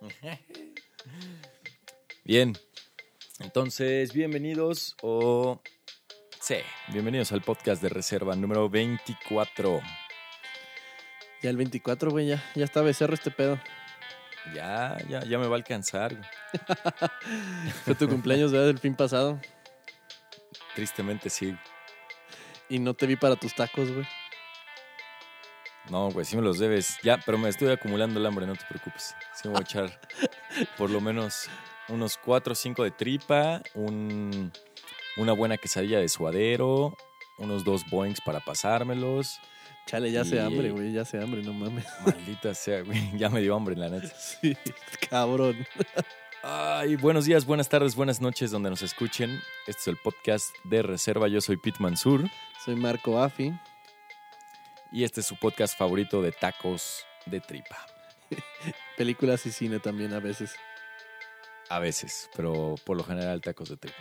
Bien. Entonces, bienvenidos o... Sí, bienvenidos al podcast de reserva número 24. Ya el 24, güey, ya, ya está becerro este pedo. Ya, ya, ya me va a alcanzar. güey. Fue tu cumpleaños, ¿verdad? Del fin pasado. Tristemente sí. Y no te vi para tus tacos, güey. No, güey, sí me los debes. Ya, pero me estoy acumulando el hambre, no te preocupes. Me voy a echar por lo menos unos 4 o 5 de tripa, un- una buena quesadilla de suadero, unos dos boings para pasármelos. Chale, ya Y- hambre, güey, ya hace hambre, no mames. Maldita sea, güey. Ya me dio hambre, la neta. Sí, cabrón. Ay, buenos días, buenas tardes, buenas noches donde nos escuchen. Este es el podcast de Reserva. Yo soy Pete Mansur Soy Marco Afi. y este es su podcast favorito de tacos de tripa. Películas y cine también a veces. A veces, pero por lo general tacos de tripa.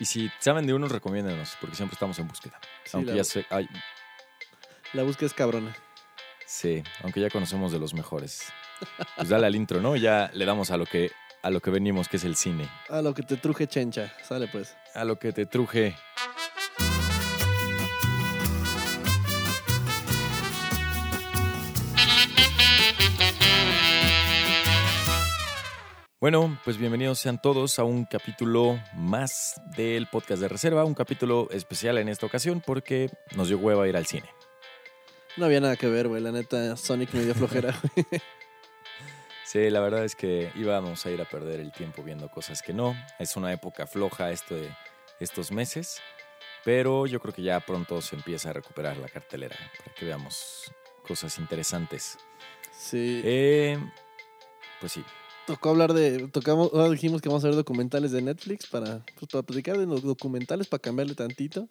Y si saben de unos, recomiéndenos, porque siempre estamos en búsqueda. Sí, aunque la- ya sé, ay, La búsqueda es cabrona. sí, aunque ya conocemos de los mejores. Pues dale al intro, ¿no? Ya le damos a lo que a lo que venimos, que es el cine. A lo que te truje chencha. Sale pues. A lo que te truje. Bueno, pues bienvenidos sean todos a un capítulo más del podcast de reserva, un capítulo especial en esta ocasión porque nos dio hueva ir al cine. No había nada que ver, güey. La neta, Sonic me dio flojera. Sí, la verdad es que íbamos a ir a perder el tiempo viendo cosas que no. Es una época floja esto de estos meses, pero yo creo que ya pronto se empieza a recuperar la cartelera para que veamos cosas interesantes. Sí. Eh, pues sí, Tocó hablar de. Tocamos, ahora dijimos que vamos a ver documentales de Netflix para, pues, para platicar de los documentales, para cambiarle tantito.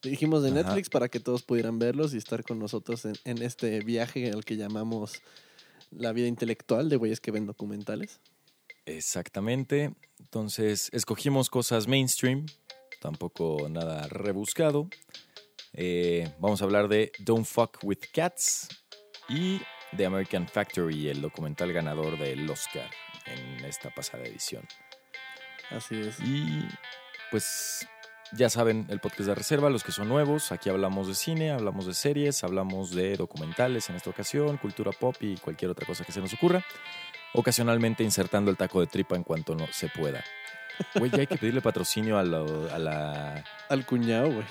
Dijimos de Ajá. Netflix para que todos pudieran verlos y estar con nosotros en, en este viaje el que llamamos la vida intelectual de güeyes que ven documentales. exactamente. Entonces, escogimos cosas mainstream, tampoco nada rebuscado. Eh, vamos a hablar de Don't Fuck with Cats y de American Factory, el documental ganador del Oscar esta pasada edición. Así es. Y pues ya saben, el podcast de reserva, los que son nuevos, aquí hablamos de cine, hablamos de series, hablamos de documentales en esta ocasión, cultura pop y cualquier otra cosa que se nos ocurra. Ocasionalmente insertando el taco de tripa en cuanto no se pueda. Güey, ya hay que pedirle patrocinio a, lo- a la, Al cuñado, güey.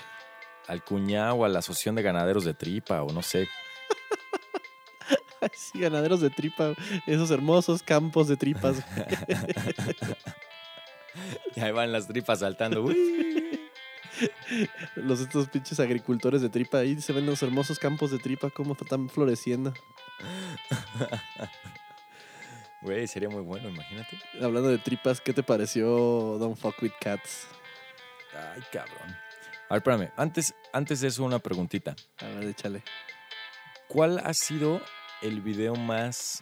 al cuñado o a la asociación de ganaderos de tripa o no sé. Sí, ganaderos de tripa. Esos hermosos campos de tripas. Y ahí van las tripas saltando. uy. los estos pinches agricultores de tripa. Ahí se ven los hermosos campos de tripa como están floreciendo. Güey, sería muy bueno, imagínate. Hablando de tripas, ¿qué te pareció Don't Fuck With Cats? Ay, cabrón. A ver, espérame. Antes, antes de eso, una preguntita. A ver, échale. ¿Cuál ha sido el video más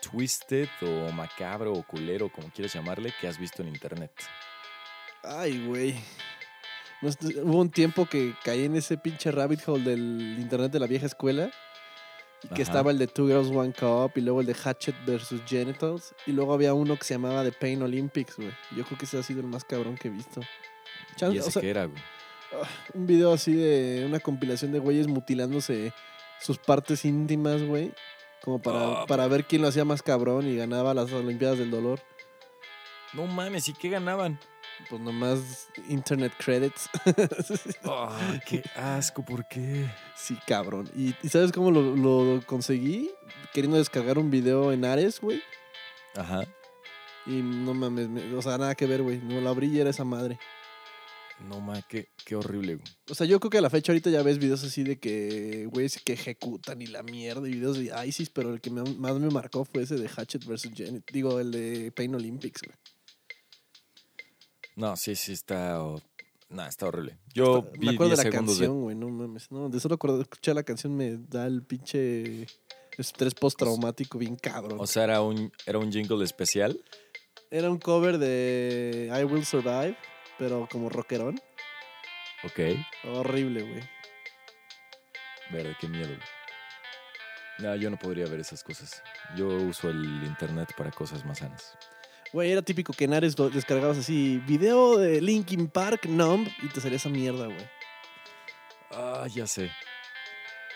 twisted o macabro o culero, como quieras llamarle, que has visto en internet? Ay, güey. Hubo un tiempo que caí en ese pinche rabbit hole del internet de la vieja escuela. Que Ajá. estaba el de Two Girls One Cup y luego el de Hatchet versus Genitals. Y luego había uno que se llamaba The Pain Olympics, güey. Yo creo que ese ha sido el más cabrón que he visto. ¿Y ese o sea, qué era, güey? ah, un video así de una compilación de güeyes mutilándose sus partes íntimas, güey. Como para, Ah, para ver quién lo hacía más cabrón y ganaba las Olimpiadas del Dolor. No mames, ¿y qué ganaban? Pues nomás internet credits. Ah, qué asco, ¿por qué? Sí, cabrón. ¿Y, y sabes cómo lo, lo conseguí? Queriendo descargar un video en Ares, güey. Ajá. Y no mames, me- o sea, nada que ver, güey. No la abrí y era esa madre. No mames, qué, qué horrible, güey. O sea, yo creo que a la fecha ahorita ya ves videos así de que, güeyes que ejecutan y la mierda y videos de ISIS, pero el que me- más me marcó fue ese de Hatchet vs. Janet. Digo, el de Pain Olympics, güey. No, sí, sí, está. oh, nah, está horrible. Yo Hasta- vi me acuerdo 10 de la canción, güey, no mames. No, de solo escuchar la canción me da el pinche estrés postraumático bien cabrón. O sea, era un, era un jingle especial. Era un cover de I Will Survive, pero como rockerón. Ok. Horrible, güey. Verde, qué miedo. güey. No, yo no podría ver esas cosas. Yo uso el internet para cosas más sanas. Güey, era típico que en Ares lo descargabas así, video de Linkin Park, Numb, y te salía esa mierda, güey. Ah, ya sé.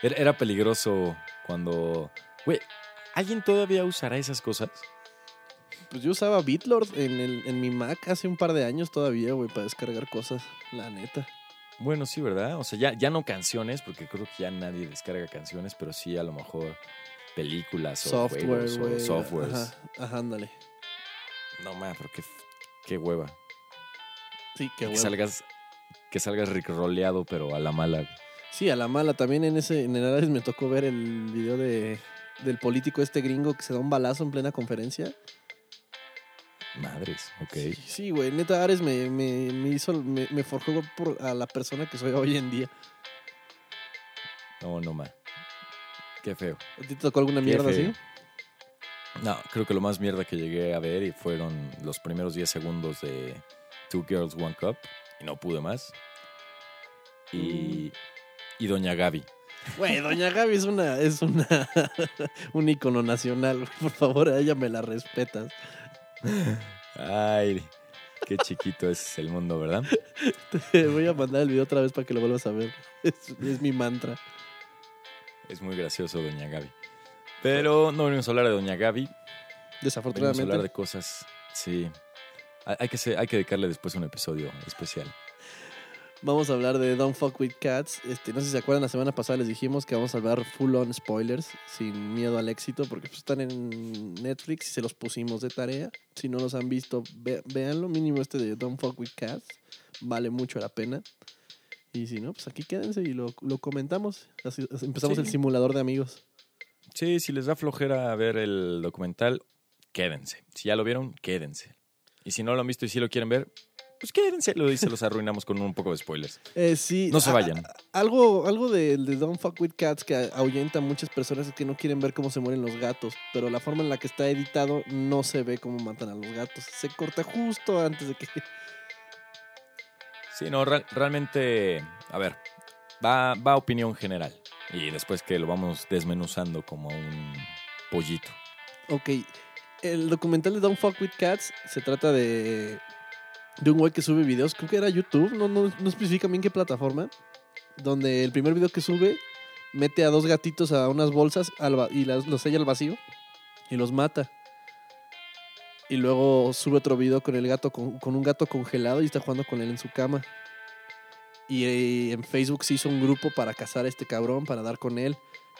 Era, era peligroso cuando... Güey, ¿alguien todavía usará esas cosas? Pues yo usaba BitLord en, el, en mi Mac hace un par de años todavía, güey, para descargar cosas, la neta. Bueno, sí, ¿verdad? O sea, ya, ya no canciones, porque creo que ya nadie descarga canciones, pero sí a lo mejor películas o Software, juegos o güey. softwares. Ajá, ajá, ándale. No, man, pero qué, qué hueva. Sí, qué que bueno. salgas que salgas rickroleado, pero a la mala. Sí, a la mala. También en ese, en el Ares me tocó ver el video de, del político este gringo que se da un balazo en plena conferencia. Madres, ok. Sí, güey, neta Ares me, me, me hizo, me, me forjó por, a la persona que soy hoy en día. No, no, man. Qué feo. ¿A ti te tocó alguna Qué mierda feo. así? No, creo que lo más mierda que llegué a ver y fueron los primeros 10 segundos de Two Girls, One Cup. Y no pude más. Y, y Doña Gaby. Güey, Doña Gaby es una, es una, un icono nacional. Por favor, a ella me la respetas. Ay, qué chiquito es el mundo, ¿verdad? Te voy a mandar el video otra vez para que lo vuelvas a ver. Es, es mi mantra. Es muy gracioso Doña Gaby. Pero no venimos a hablar de Doña Gaby. Venimos a Desafortunadamente. hablar de cosas, sí. Hay que, hay que dedicarle después un episodio especial. Vamos a hablar de Don't Fuck With Cats. Este, no sé si se acuerdan, la semana pasada les dijimos que vamos a hablar full on spoilers, sin miedo al éxito, porque pues, están en Netflix y se los pusimos de tarea. Si no los han visto, ve- véanlo. Mínimo este de Don't Fuck With Cats. Vale mucho la pena. Y si no, pues aquí quédense y lo, lo comentamos. Así- empezamos Sí. el simulador de amigos. Sí, si les da flojera ver el documental, quédense. Si ya lo vieron, quédense. Y si no lo han visto y si lo quieren ver, pues quédense. Lo dice, los arruinamos con un poco de spoilers. Eh, sí, No se vayan. a- algo algo de, de Don't Fuck With Cats que ahuyenta a muchas personas es que no quieren ver cómo se mueren los gatos, pero la forma en la que está editado no se ve cómo matan a los gatos. Se corta justo antes de que... Sí, no, real- realmente, a ver, va, va a opinión general. Y después que lo vamos desmenuzando como un pollito. Ok, el documental de Don't Fuck With Cats se trata de, de un güey que sube videos, creo que era YouTube, no, no, no especifica bien qué plataforma, donde el primer video que sube mete a dos gatitos a unas bolsas y los sella al vacío y los mata. Y luego sube otro video con el gato con, con un gato congelado y está jugando con él en su cama. Y eh, en Facebook se hizo un grupo para cazar a este cabrón, para dar con él.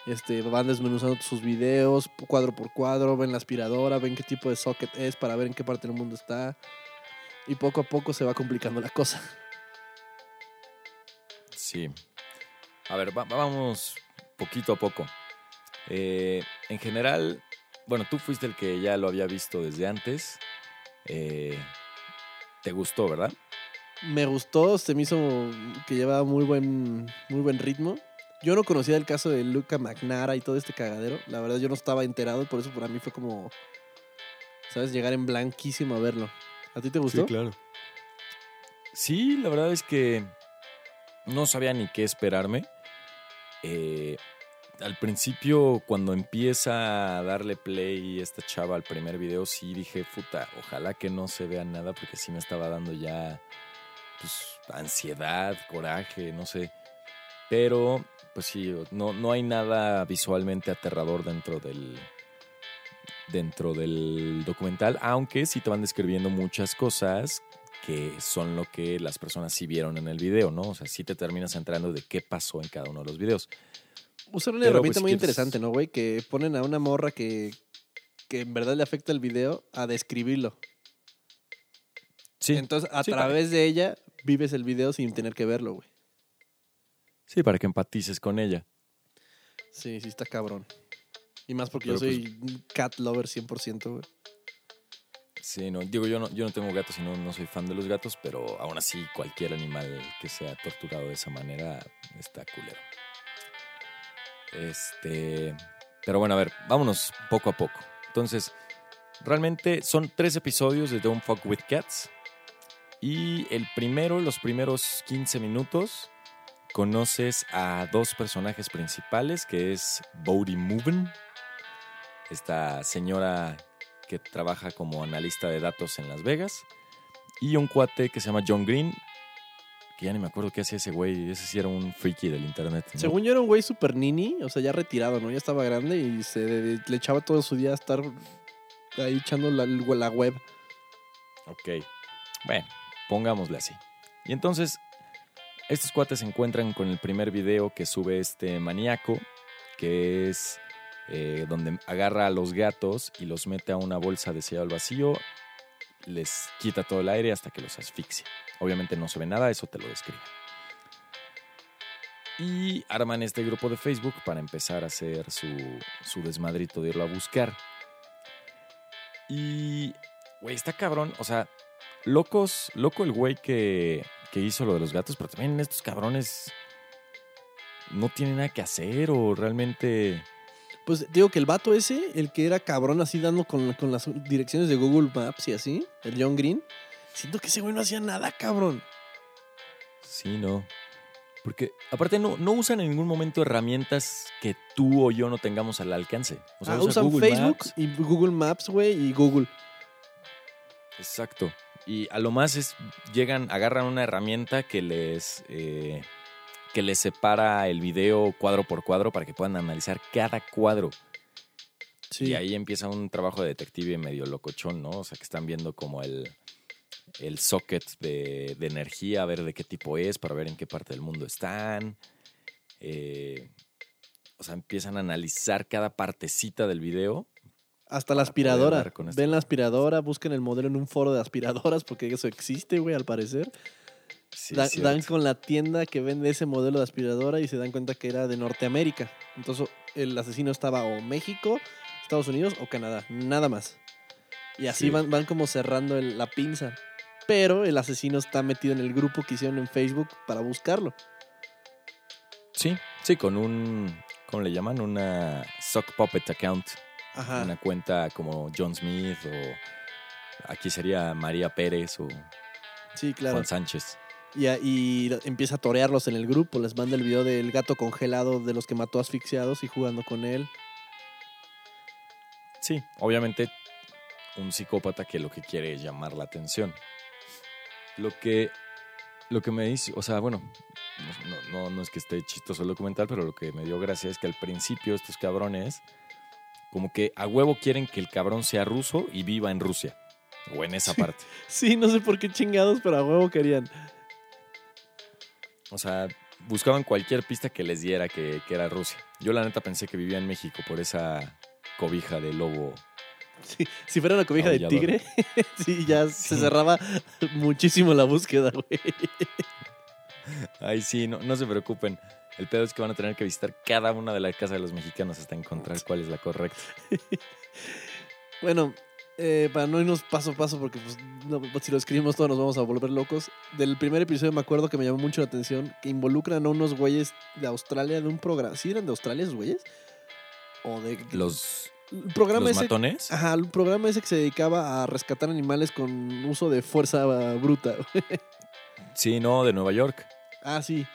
Este, van desmenuzando sus videos cuadro por cuadro, ven la aspiradora, ven qué tipo de socket es para ver en qué parte del mundo está. Y poco a poco se va complicando la cosa. Sí. A ver, va- vamos poquito a poco. Eh, en general, bueno, tú fuiste el que ya lo había visto desde antes. Eh, ¿Te gustó, verdad? Me gustó, se me hizo que llevaba muy buen, muy buen ritmo. Yo no conocía el caso de Luca McNara y todo este cagadero. La verdad, yo no estaba enterado, por eso para mí fue como, ¿sabes? Llegar en blanquísimo a verlo. ¿A ti te gustó? claro. Sí, la verdad es que no sabía ni qué esperarme. Eh, al principio, cuando empieza a darle play esta chava al primer video, sí dije, puta, ojalá que no se vea nada, porque sí me estaba dando ya pues, ansiedad, coraje, no sé. Pero, pues sí, no, no hay nada visualmente aterrador dentro del, dentro del documental, aunque sí te van describiendo muchas cosas que son lo que las personas sí vieron en el video, ¿no? O sea, sí te terminas entrando de qué pasó en cada uno de los videos. Usan una Pero, herramienta pues, muy quieres- interesante, ¿no, güey? Que ponen a una morra que, que en verdad le afecta el video a describirlo. Sí, Entonces, a sí, para- través de ella, vives el video sin tener que verlo, güey. sí, para que empatices con ella. Sí, sí está cabrón. Y más porque Pero, yo soy un cat lover 100%, güey. Sí, no, digo, yo no, yo no tengo gatos y no, no soy fan de los gatos, pero aún así cualquier animal que sea torturado de esa manera está culero. Este, pero bueno, a ver, vámonos poco a poco. Entonces, realmente son tres episodios de Don't Fuck With Cats. Y el primero, los primeros 15 minutos, conoces a dos personajes principales, que es Bodie Moven, esta señora que trabaja como analista de datos en Las Vegas, y un cuate que se llama John Green, que ya ni me acuerdo qué hacía ese güey, ese sí era un freaky del internet. ¿no? Según yo era un güey super nini, o sea, ya retirado, ¿no? Ya estaba grande y se le echaba todo su día a estar ahí echando la, la web. Ok. Bueno, pongámosle así. Y entonces, estos cuates se encuentran con el primer video que sube este maníaco, que es eh, donde agarra a los gatos y los mete a una bolsa de sellado al vacío, les quita todo el aire hasta que los asfixia. Obviamente no se ve nada, eso te lo describe. Y arman este grupo de Facebook para empezar a hacer su, su desmadrito de irlo a buscar. Y, güey, está cabrón. O sea, locos, loco el güey que, que hizo lo de los gatos, pero también estos cabrones no tienen nada que hacer o realmente... Pues digo que el vato ese, el que era cabrón así dando con, con las direcciones de Google Maps y así, el John Green, siento que ese güey no hacía nada, cabrón. Sí, no. Porque aparte no, no usan en ningún momento herramientas que tú o yo no tengamos al alcance. O sea, Ah, usa usan Google Facebook Maps. y Google Maps, güey, y Google. Exacto. Y a lo más es, llegan, agarran una herramienta que les, eh, que les separa el video cuadro por cuadro para que puedan analizar cada cuadro. Sí. Y ahí empieza un trabajo de detective medio locochón, ¿no? O sea, que están viendo como el, el socket de, de energía, a ver de qué tipo es, para ver en qué parte del mundo están. Eh, o sea, empiezan a analizar cada partecita del video. Hasta la aspiradora. Ven la aspiradora, busquen el modelo en un foro de aspiradoras, porque eso existe, güey, al parecer. Sí, Da- cierto. dan con la tienda que vende ese modelo de aspiradora y se dan cuenta que era de Norteamérica. Entonces el asesino estaba o México, Estados Unidos o Canadá, nada más. Y así Sí. van, van como cerrando el- la pinza. Pero el asesino está metido en el grupo que hicieron en Facebook para buscarlo. Sí, sí, con un, ¿cómo le llaman? Una sock puppet account. Ajá. Una cuenta como John Smith o aquí sería María Pérez o Sí, claro. Juan Sánchez. Y, empieza a torearlos en el grupo. Les manda el video del gato congelado de los que mató asfixiados y jugando con él. Sí, obviamente un psicópata que lo que quiere es llamar la atención. Lo que, lo que me dice, o sea, bueno, no, no, no es que esté chistoso el documental, pero lo que me dio gracia es que al principio estos cabrones como que a huevo quieren que el cabrón sea ruso y viva en Rusia. O en esa Sí. parte. Sí, no sé por qué chingados, pero a huevo querían. O sea, buscaban cualquier pista que les diera que, que era Rusia. Yo la neta pensé que vivía en México por esa cobija de lobo. Sí, si fuera una cobija de tigre, sí, ya se cerraba muchísimo la búsqueda, güey. Ay, sí, no, no se preocupen. El pedo es que van a tener que visitar cada una de las casas de los mexicanos hasta encontrar cuál es la correcta. Bueno, eh, para no irnos paso a paso, porque pues, no, si lo escribimos todo nos vamos a volver locos. Del primer episodio me acuerdo que me llamó mucho la atención que involucran a unos güeyes de Australia de un programa. ¿Sí eran de Australia esos güeyes? O de. Los, el programa los ese. matones. Ajá, el programa ese que se dedicaba a rescatar animales con uso de fuerza bruta. Sí, no, de Nueva York. Ah, sí.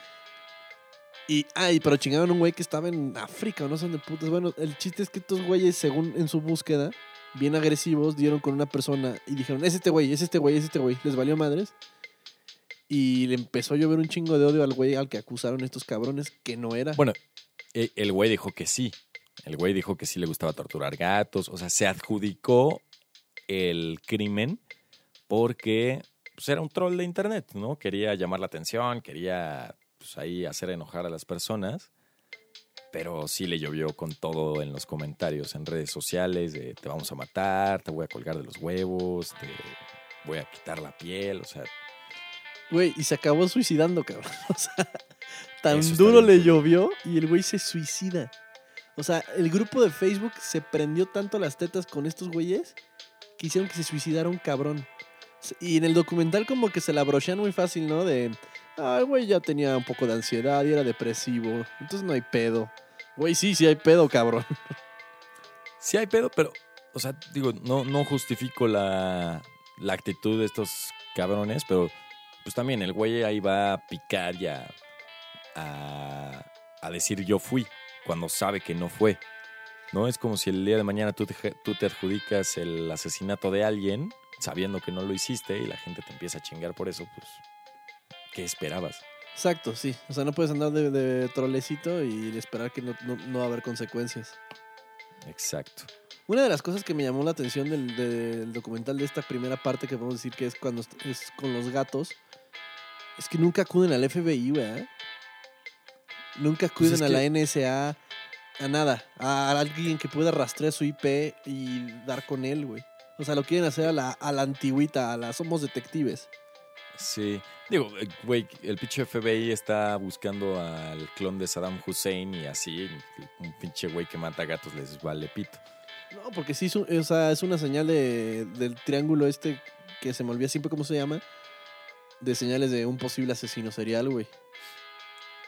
Y, ay, pero chingaron a un güey que estaba en África o no sé dónde putas. Bueno, el chiste es que estos güeyes, según en su búsqueda, bien agresivos, dieron con una persona y dijeron, es este güey, es este güey, es este güey. Les valió madres. Y le empezó a llover un chingo de odio al güey al que acusaron estos cabrones que no era. Bueno, e- el güey dijo que sí. El güey dijo que sí le gustaba torturar gatos. O sea, se adjudicó el crimen porque pues, era un troll de internet, ¿no? Quería llamar la atención, quería pues, ahí hacer enojar a las personas. Pero sí le llovió con todo en los comentarios, en redes sociales, de te vamos a matar, te voy a colgar de los huevos, te voy a quitar la piel, o sea, Güey, y se acabó suicidando, cabrón. O sea, tan duro le llovió y el güey se suicida. O sea, el grupo de Facebook se prendió tanto las tetas con estos güeyes que hicieron que se suicidara un cabrón. Y en el documental como que se la brochan muy fácil, ¿no? De, ah, el güey ya tenía un poco de ansiedad y era depresivo. Entonces no hay pedo. Güey, sí, sí hay pedo, cabrón. Sí hay pedo, pero, o sea, digo, no, no justifico la, la actitud de estos cabrones, pero pues también el güey ahí va a picar y a, a, a decir yo fui, cuando sabe que no fue. ¿No? Es como si el día de mañana tú tú te adjudicas el asesinato de alguien sabiendo que no lo hiciste y la gente te empieza a chingar por eso, pues, ¿qué esperabas? Exacto, sí. O sea, no puedes andar de, de trolecito y esperar que no, no- no va a haber consecuencias. Exacto. Una de las cosas que me llamó la atención del, del documental de esta primera parte que podemos decir que es cuando es con los gatos es que nunca acuden al FBI, ¿verdad? Nunca acuden Pues es a la NSA, a nada, a alguien que pueda rastrear su IP y dar con él, güey. O sea, lo quieren hacer a la, a la antigüita, a la somos detectives. Sí. Digo, eh, güey, el pinche FBI está buscando al clon de Saddam Hussein y así, un pinche güey que mata gatos les vale pito. No, porque sí, es, un- o sea, es una señal de, del triángulo este que se me olvida siempre cómo se llama, de señales de un posible asesino serial, güey.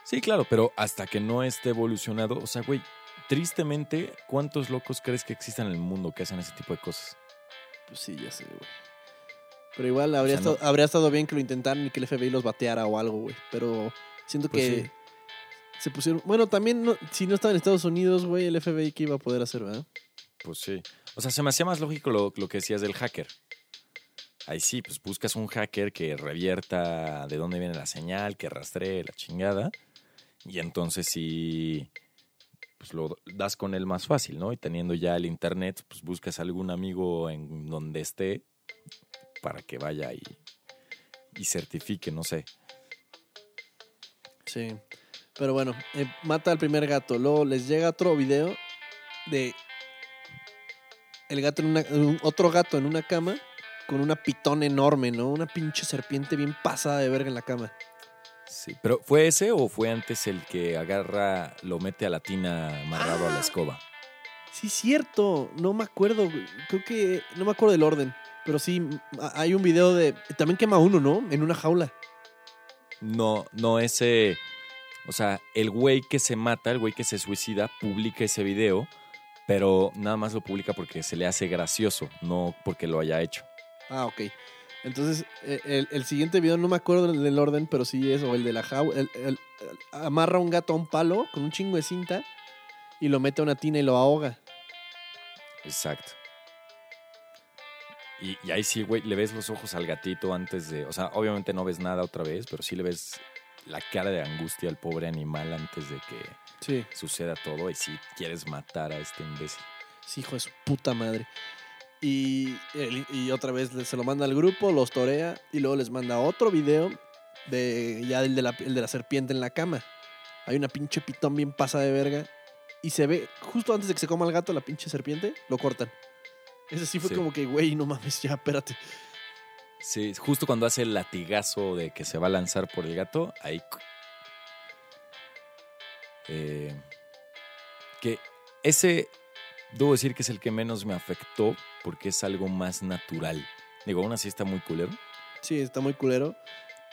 Sí, claro, pero hasta que no esté evolucionado, o sea, güey, tristemente, ¿cuántos locos crees que existan en el mundo que hacen ese tipo de cosas? Pues sí, ya sé, güey. Pero igual habría, O sea, no- estado, habría estado bien que lo intentaran y que el FBI los bateara o algo, güey. Pero siento Pues que sí. se pusieron... Bueno, también no- si no estaba en Estados Unidos, güey, el FBI qué iba a poder hacer, ¿verdad? Pues sí. O sea, se me hacía más lógico lo, lo que decías del hacker. Ahí sí, pues buscas un hacker que revierta de dónde viene la señal, que rastree la chingada. Y entonces sí, pues lo das con él más fácil, ¿no? Y teniendo ya el internet, pues buscas algún amigo en donde esté para que vaya y, y certifique, no sé. Sí. Pero bueno, eh, mata al primer gato. Luego les llega otro video de el gato en una, un- otro gato en una cama con una pitón enorme, ¿no? Una pinche serpiente bien pasada de verga en la cama. Sí. ¿Pero fue ese o fue antes el que agarra, lo mete a la tina amarrado a la Ah. escoba? Sí, cierto. No me acuerdo. Creo que. No me acuerdo del orden. Pero sí, hay un video de. También quema uno, ¿no? En una jaula. No, no ese. O sea, el güey que se mata, el güey que se suicida, publica ese video, pero nada más lo publica porque se le hace gracioso, no porque lo haya hecho. Ah, ok. Entonces, eh, el, el siguiente video no me acuerdo del, orden, pero sí es. O el de la jaula. el- el- amarra un gato a un palo con un chingo de cinta y lo mete a una tina y lo ahoga. Exacto. Y, y ahí sí, güey, le ves los ojos al gatito antes de. O sea, obviamente no ves nada otra vez, pero sí le ves la cara de angustia al pobre animal antes de que Sí. suceda todo y sí quieres matar a este imbécil. Sí, hijo de su puta madre. Y, y otra vez se lo manda al grupo, los torea y luego les manda otro video de ya el de la, el de la serpiente en la cama. Hay una pinche pitón bien pasa de verga y se ve justo antes de que se coma el gato la pinche serpiente, lo cortan. Ese sí fue Sí. como que, güey, no mames, ya, espérate. Sí, justo cuando hace el latigazo de que se va a lanzar por el gato, ahí. Eh, que ese, debo decir que es el que menos me afectó porque es algo más natural. Digo, aún así está muy culero. Sí, está muy culero.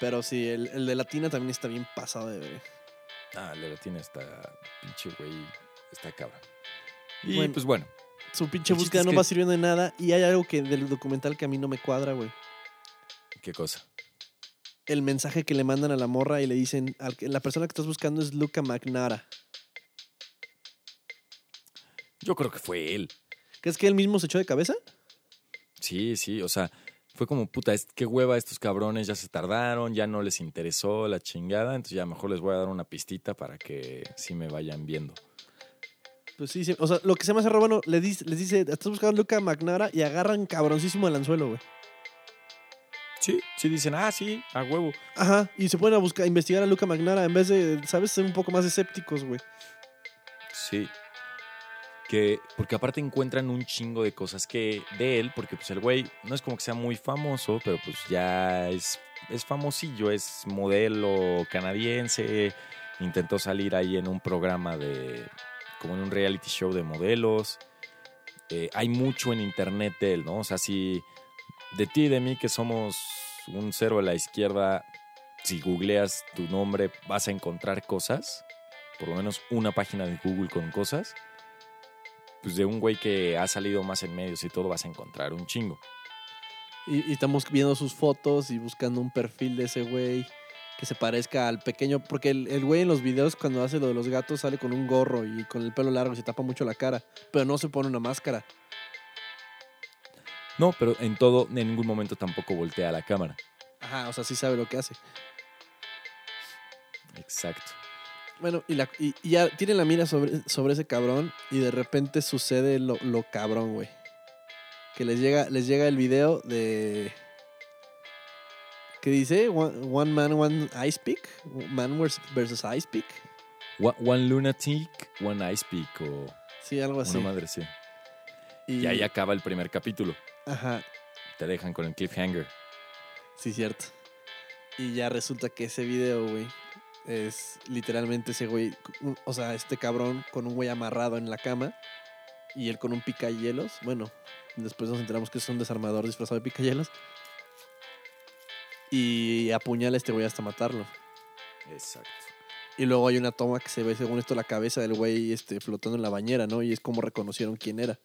Pero sí, el, el de la tina también está bien pasado de. Ah, la latina está pinche güey, está cabrón. Y Bueno. pues bueno, Su pinche búsqueda no que- va sirviendo de nada y hay algo que del documental que a mí no me cuadra, güey. qué cosa. el mensaje que le mandan a la morra y le dicen, la persona que estás buscando es Luca Magnara. Yo creo que fue él. ¿Crees que él mismo se echó de cabeza? Sí, sí, o sea, fue como, puta, qué hueva estos cabrones, ya se tardaron, ya no les interesó la chingada, entonces ya mejor les voy a dar una pistita para que sí me vayan viendo. Pues sí, sí, o sea, lo que se me hace bueno, les dice, les dice, estás buscando a Luca Magnara y agarran cabroncísimo el anzuelo, güey. Sí, sí dicen, ah, sí, a huevo. Ajá, y se ponen a buscar, a investigar a Luca Magnara en vez de, ¿sabes? Ser un poco más escépticos, güey. Sí. Que, porque aparte encuentran un chingo de cosas que de él, porque pues el güey no es como que sea muy famoso, pero pues ya es, es famosillo, es modelo canadiense, intentó salir ahí en un programa de, como en un reality show de modelos. Eh, hay mucho en internet de él, ¿no? O sea, si de ti y de mí que somos un cero a la izquierda, si googleas tu nombre vas a encontrar cosas, por lo menos una página de Google con cosas, pues de un güey que ha salido más en medios y todo vas a encontrar un chingo. Y, y estamos viendo sus fotos y buscando un perfil de ese güey. Que se parezca al pequeño. Porque el, el güey en los videos, cuando hace lo de los gatos, sale con un gorro y con el pelo largo y se tapa mucho la cara. Pero no se pone una máscara. No, pero en todo, en ningún momento tampoco voltea a la cámara. Ajá, o sea, sí sabe lo que hace. Exacto. Bueno, y, la, y, y ya tienen la mira sobre, sobre ese cabrón y de repente sucede lo, lo cabrón, güey. Que les llega, les llega el video de... ¿Qué dice? One, one man, one ice pick. Man vers- versus ice pick. One, one lunatic, one ice pick o Sí, algo así. una madre así. y, Y ahí acaba el primer capítulo. Ajá, Te dejan con el cliffhanger. sí, cierto. Y ya resulta que ese video, güey, es literalmente ese güey, o sea, este cabrón con un güey amarrado en la cama y él con un picahielos. Bueno, después nos enteramos que es un desarmador disfrazado de picahielos. Y apuñala a este güey hasta matarlo. Exacto. Y luego hay una toma que se ve, según esto, la cabeza del güey este, flotando en la bañera, ¿no? Y es como reconocieron quién era.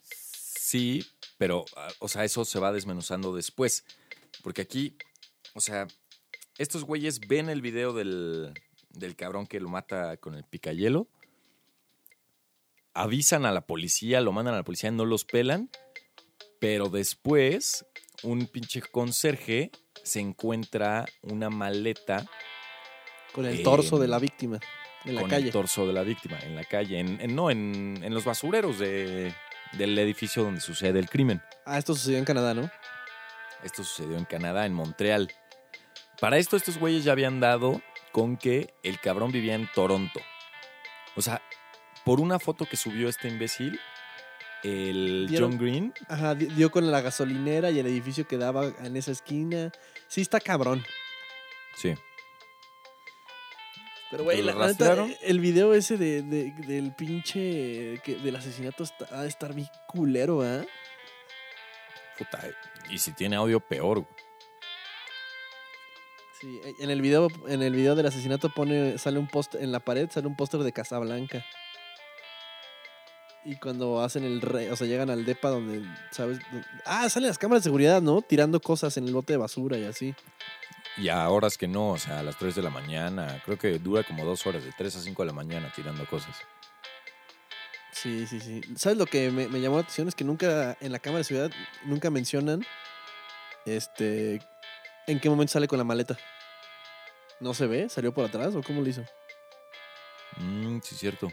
Sí, pero, ah, o sea, eso se va desmenuzando después. Porque aquí, o sea, estos güeyes ven el video del, del cabrón que lo mata con el picayelo. Avisan a la policía, lo mandan a la policía, no los pelan. Pero después, un pinche conserje se encuentra una maleta Con el Eh, torso de la víctima en la con calle. el torso de la víctima en la calle. En, en- no, en, en los basureros de- del edificio donde sucede el crimen. Ah, esto sucedió en Canadá, ¿no? Esto sucedió en Canadá, en Montreal. Para esto, estos güeyes ya habían dado con que el cabrón vivía en Toronto. O sea, por una foto que subió este imbécil, el Dieron- John Green, Ajá, di- dio con la gasolinera y el edificio que daba en esa esquina. Sí, está cabrón. sí, Pero, güey, ¿Lo la, neta, el video ese de, de- del pinche. que- del asesinato está, ha de estar bien culero, ¿ah? puta, y si tiene audio, peor. güey. Sí, en el video, en el video del asesinato pone, sale un póster, en la pared sale un póster de Casablanca. Y cuando hacen el re, o sea, llegan al depa donde, ¿sabes? Ah, salen las cámaras de seguridad, ¿no? Tirando cosas en el bote de basura y así. Y a horas que no, o sea, a las 3 de la mañana, creo que dura como dos horas, de 3 a 5 de la mañana tirando cosas. Sí, sí, sí. ¿Sabes lo que me, me llamó la atención? Es que nunca, en la cámara de seguridad, nunca mencionan, este, en qué momento sale con la maleta. ¿No se ve? ¿Salió por atrás o cómo lo hizo? Mm, sí, cierto.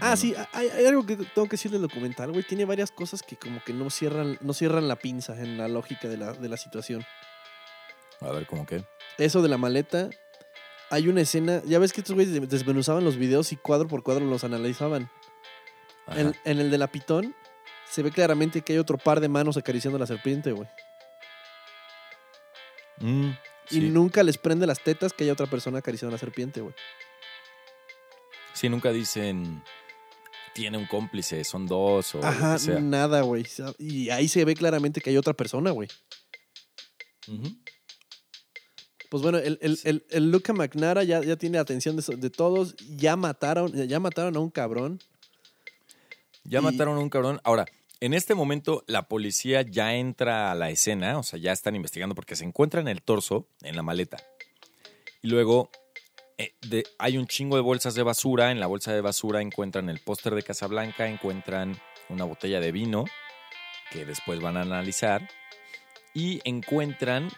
Ah, sí, hay, hay algo que tengo que decir del documental, güey. Tiene varias cosas que como que no cierran, no cierran la pinza en la lógica de la, de la situación. A ver, ¿cómo qué? Eso de la maleta, hay una escena, ya ves que estos güeyes desmenuzaban los videos y cuadro por cuadro los analizaban. En, en el de la pitón, se ve claramente que hay otro par de manos acariciando a la serpiente, güey. Mm, Y sí. nunca les prende las tetas que haya otra persona acariciando a la serpiente, güey. Sí, nunca dicen tiene un cómplice, son dos o lo Ajá, que sea. nada, güey. Y ahí se ve claramente que hay otra persona, güey. Pues bueno, el, el, el, el Luca McNara ya, ya tiene atención de, todos. Ya mataron, ya mataron a un cabrón. Ya Y- mataron a un cabrón. Ahora, en este momento la policía ya entra a la escena, o sea, ya están investigando porque se encuentran el torso en la maleta. Y luego eh, hay un chingo de bolsas de basura. En la bolsa de basura encuentran el póster de Casablanca, encuentran una botella de vino que después van a analizar y encuentran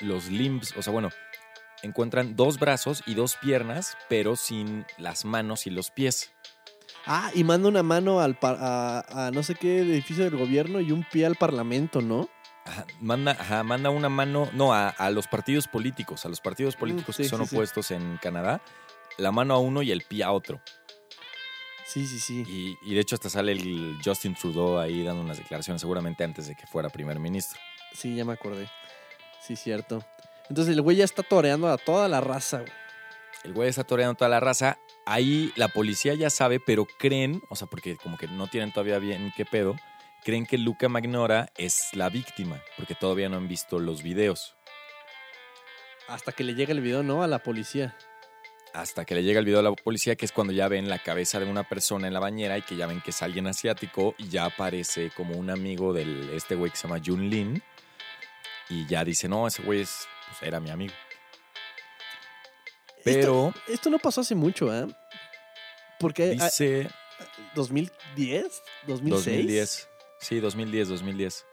los limbs, o sea, bueno, encuentran dos brazos y dos piernas, pero sin las manos y los pies. Ah, y manda una mano al a no sé qué edificio del gobierno y un pie al parlamento, ¿no? Ajá, manda, ajá, manda una mano, no, a, a los partidos políticos, a los partidos políticos sí, que son sí, sí. opuestos en Canadá, la mano a uno y el pie a otro. Sí, sí, sí. Y, y de hecho hasta sale el Justin Trudeau ahí dando unas declaraciones, seguramente antes de que fuera primer ministro. Sí, ya me acordé. Sí, cierto. Entonces el güey ya está toreando a toda la raza, güey. El güey está toreando toda la raza. Ahí la policía ya sabe, pero creen, o sea, porque como que no tienen todavía bien qué pedo, creen que Luca Magnora es la víctima, porque todavía no han visto los videos. Hasta que le llega el video, ¿no? A la policía. Hasta que le llega el video a la policía, que es cuando ya ven la cabeza de una persona en la bañera y que ya ven que es alguien asiático y ya aparece como un amigo de este güey que se llama Jun Lin. Y ya dice, no, ese güey es, pues, era mi amigo. Esto- Pero Esto, no pasó hace mucho, ¿eh? Porque ah, dice 2010, 2006. 2010. Sí, 2010, 2010.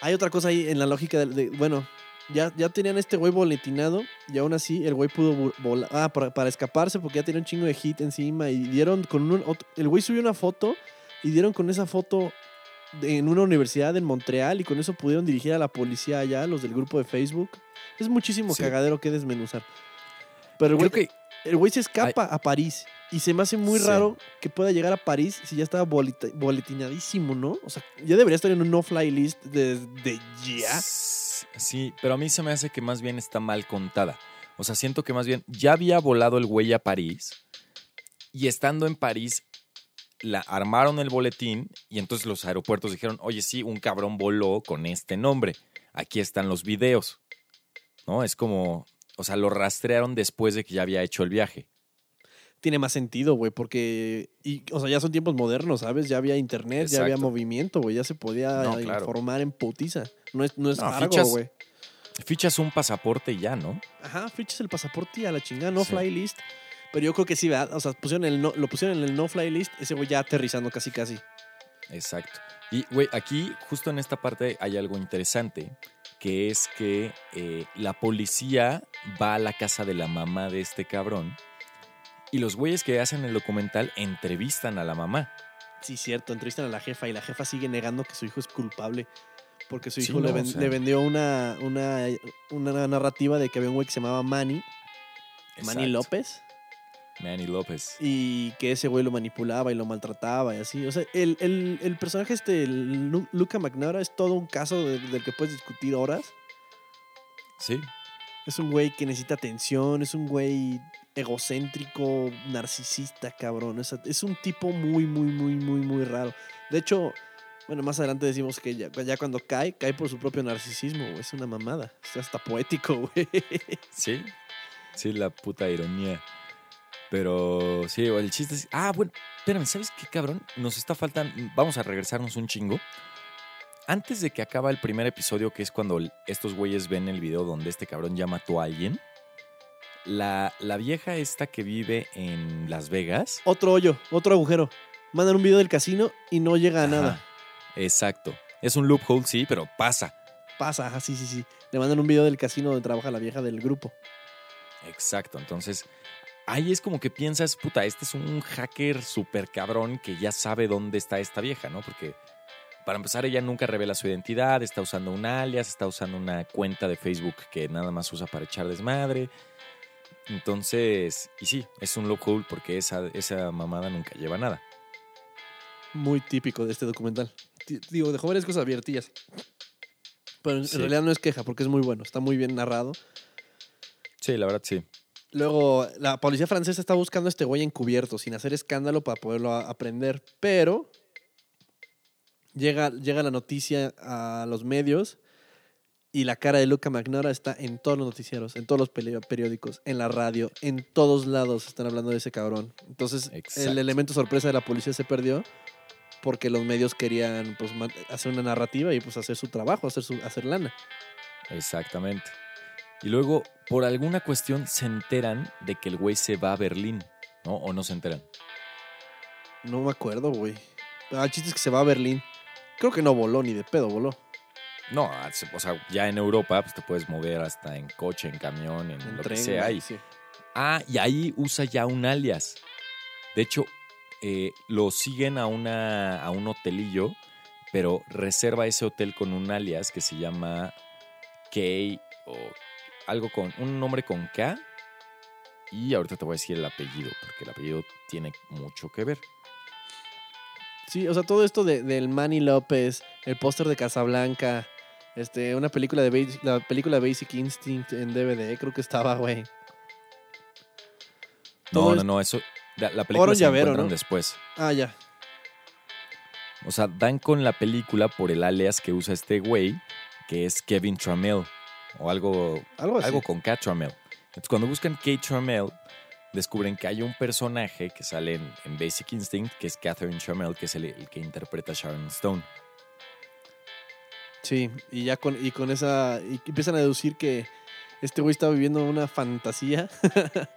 Hay otra cosa ahí en la lógica de, de- bueno, ya, ya tenían este güey boletinado y aún así el güey pudo vo- volar, ah, para, para escaparse porque ya tenía un chingo de hit encima y dieron con un, otro- el güey subió una foto y dieron con esa foto en una universidad en Montreal y con eso pudieron dirigir a la policía allá, los del grupo de Facebook. Es muchísimo Sí. cagadero que desmenuzar. Pero el güey, Creo que el güey se escapa a París y se me hace muy Sí. raro que pueda llegar a París si ya estaba boletinadísimo, ¿no? O sea, ya debería estar en un no-fly list desde ya. Sí, pero a mí se me hace que más bien está mal contada. O sea, siento que más bien ya había volado el güey a París y estando en París la armaron el boletín y entonces los aeropuertos dijeron, oye, sí, un cabrón voló con este nombre. Aquí están los videos. ¿No? Es como, o sea, lo rastrearon después de que ya había hecho el viaje. Tiene más sentido, güey, porque, y, o sea, ya son tiempos modernos, ¿sabes? Ya había internet, ya había movimiento, güey, ya se podía No, claro. informar en putiza. No es, no es No, largo, fichas- güey. Fichas un pasaporte y ya, ¿no? Ajá, fichas el pasaporte y a la chingada, no Sí. fly list. Pero yo creo que sí, ¿verdad? O sea, pusieron el no, lo pusieron en el no fly list, ese güey ya aterrizando casi casi. Exacto. Y, güey, aquí, justo en esta parte, hay algo interesante, que es que eh, la policía va a la casa de la mamá de este cabrón y los güeyes que hacen el documental entrevistan a la mamá. Sí, cierto, entrevistan a la jefa y la jefa sigue negando que su hijo es culpable. Porque su Sí, hijo le, no, ven- o sea. le vendió una, una, una narrativa de que había un güey que se llamaba Manny, Manny. López, Manny López. y que ese güey lo manipulaba y lo maltrataba y así. O sea, el, el- el personaje este, el Lu- Luca McNamara, es todo un caso de- del que puedes discutir horas. Sí, Es un güey que necesita atención, es un güey egocéntrico, narcisista, cabrón. Es, es un tipo muy, muy, muy, muy, muy raro. De hecho, bueno, más adelante decimos que ya, ya cuando cae, cae por su propio narcisismo, güey. Es una mamada. Es hasta poético, güey. sí. Sí, la puta ironía. Pero sí, el chiste es. Ah, bueno, espérame, ¿sabes qué, cabrón? Nos está faltando. Vamos a regresarnos un chingo. Antes de que acaba el primer episodio, que es cuando estos güeyes ven el video donde este cabrón ya mató a alguien, la, la vieja esta que vive en Las Vegas. otro hoyo, otro agujero. Mandan un video del casino y no llega a nada. Exacto. Es un loophole, sí, pero pasa. Pasa, ajá, sí, sí, sí. Le mandan un video del casino donde trabaja la vieja del grupo. Exacto. Entonces, ahí es como que piensas, puta, este es un hacker súper cabrón que ya sabe dónde está esta vieja, ¿no? Porque para empezar, ella nunca revela su identidad, está usando un alias, está usando una cuenta de Facebook que nada más usa para echar desmadre. Entonces, y sí, es un loophole porque esa, esa mamada nunca lleva nada. Muy típico de este documental. Digo, dejó varias cosas abiertillas. Pero en Sí. realidad no es queja porque es muy bueno. Está muy bien narrado. Sí, la verdad sí. Luego, la policía francesa está buscando a este güey encubierto, sin hacer escándalo para poderlo aprender. Pero llega, llega la noticia a los medios y la cara de Luca Magnora está en todos los noticieros, en todos los periódicos, en la radio, en todos lados están hablando de ese cabrón. Entonces, Exacto. el elemento sorpresa de la policía se perdió porque los medios querían pues, hacer una narrativa y pues hacer su trabajo, hacer, su, hacer lana. Exactamente. Y luego, por alguna cuestión, se enteran de que el güey se va a Berlín, ¿no? O no se enteran. No me acuerdo, güey. Ah, el chiste es que se va a Berlín. Creo que no voló ni de pedo, voló. No, o sea, ya en Europa pues, te puedes mover hasta en coche, en camión, en, En lo tren, que sea. sí. ah, y ahí usa ya un alias. De hecho, eh, lo siguen a, una, a un hotelillo, pero reserva ese hotel con un alias que se llama K o algo con un nombre con K. Y ahorita te voy a decir el apellido, porque el apellido tiene mucho que ver. Sí, o sea, todo esto de, del Manny López, el póster de Casablanca, este, una película de Basic, la película Basic Instinct en DVD, creo que estaba, güey. No, no, no, eso. La, la película se llavero, encuentran ¿no? después. Ah, ya. O sea, dan con la película por el alias que usa este güey, que es Kevin Trammell. O algo, Algo así. algo con K. Trammell. Entonces, cuando buscan K. Trammell, descubren que hay un personaje que sale en, en Basic Instinct, que es Catherine Trammell, que es el, el que interpreta a Sharon Stone. Sí, y ya con, y con esa. Y empiezan a deducir que este güey estaba viviendo una fantasía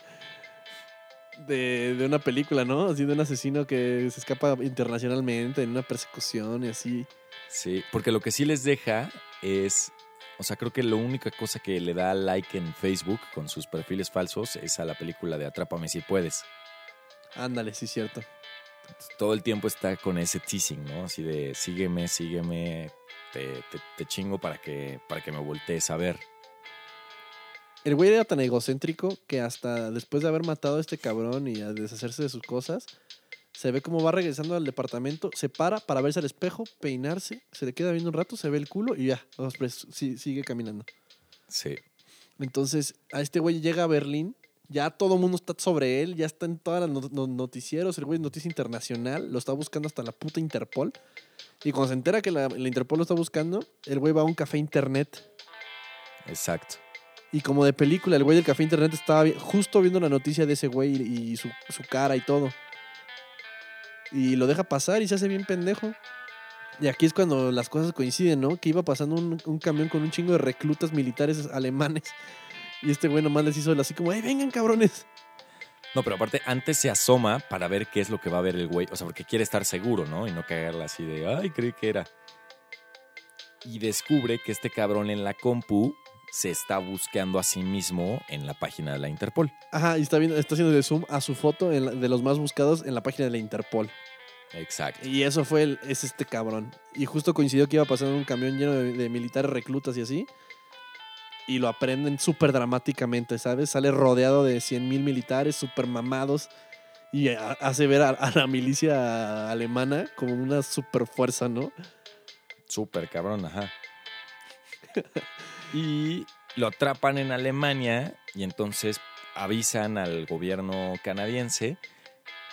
de, de una película, ¿no? Así de un asesino que se escapa internacionalmente en una persecución y así. Sí, porque lo que sí les deja es, o sea, creo que la única cosa que le da like en Facebook con sus perfiles falsos es a la película de Atrápame si puedes. Ándale, sí, cierto. Todo el tiempo está con ese teasing, ¿no? Así de sígueme, sígueme, te, te, te chingo para que, para que me voltees a ver. El güey era tan egocéntrico que hasta después de haber matado a este cabrón y a deshacerse de sus cosas, se ve como va regresando al departamento, se para para verse al espejo, peinarse, se le queda viendo un rato, se ve el culo y ya, después sí- sigue caminando. Sí. Entonces, a este güey llega a Berlín, ya todo el mundo está sobre él, ya está en todos los noticieros, el güey es noticia internacional, lo está buscando hasta la puta Interpol. Y cuando se entera que la, la Interpol lo está buscando, el güey va a un café internet. Exacto. Y como de película, el güey del café internet estaba justo viendo la noticia de ese güey y, y su, su cara y todo. Y lo deja pasar y se hace bien pendejo. Y aquí es cuando las cosas coinciden, ¿no? Que iba pasando un, un camión con un chingo de reclutas militares alemanes. Y este güey nomás les hizo así como, ¡eh, vengan cabrones! No, pero aparte, antes se asoma para ver qué es lo que va a ver el güey. O sea, porque quiere estar seguro, ¿no? Y no cagarla así de, ay, creí que era. Y descubre que este cabrón en la compu se está buscando a sí mismo en la página de la Interpol. Ajá, y está, viendo, está haciendo de zoom a su foto en la- de los más buscados en la página de la Interpol. Exacto. Y eso fue el, es este cabrón. Y justo coincidió que iba pasando un camión lleno de, de militares reclutas y así. Y lo aprenden súper dramáticamente, ¿sabes? Sale rodeado de 100 mil militares súper mamados. Y ha- hace ver a, a la milicia alemana como una super fuerza, ¿no? Súper cabrón, ajá. y lo atrapan en Alemania y entonces avisan al gobierno canadiense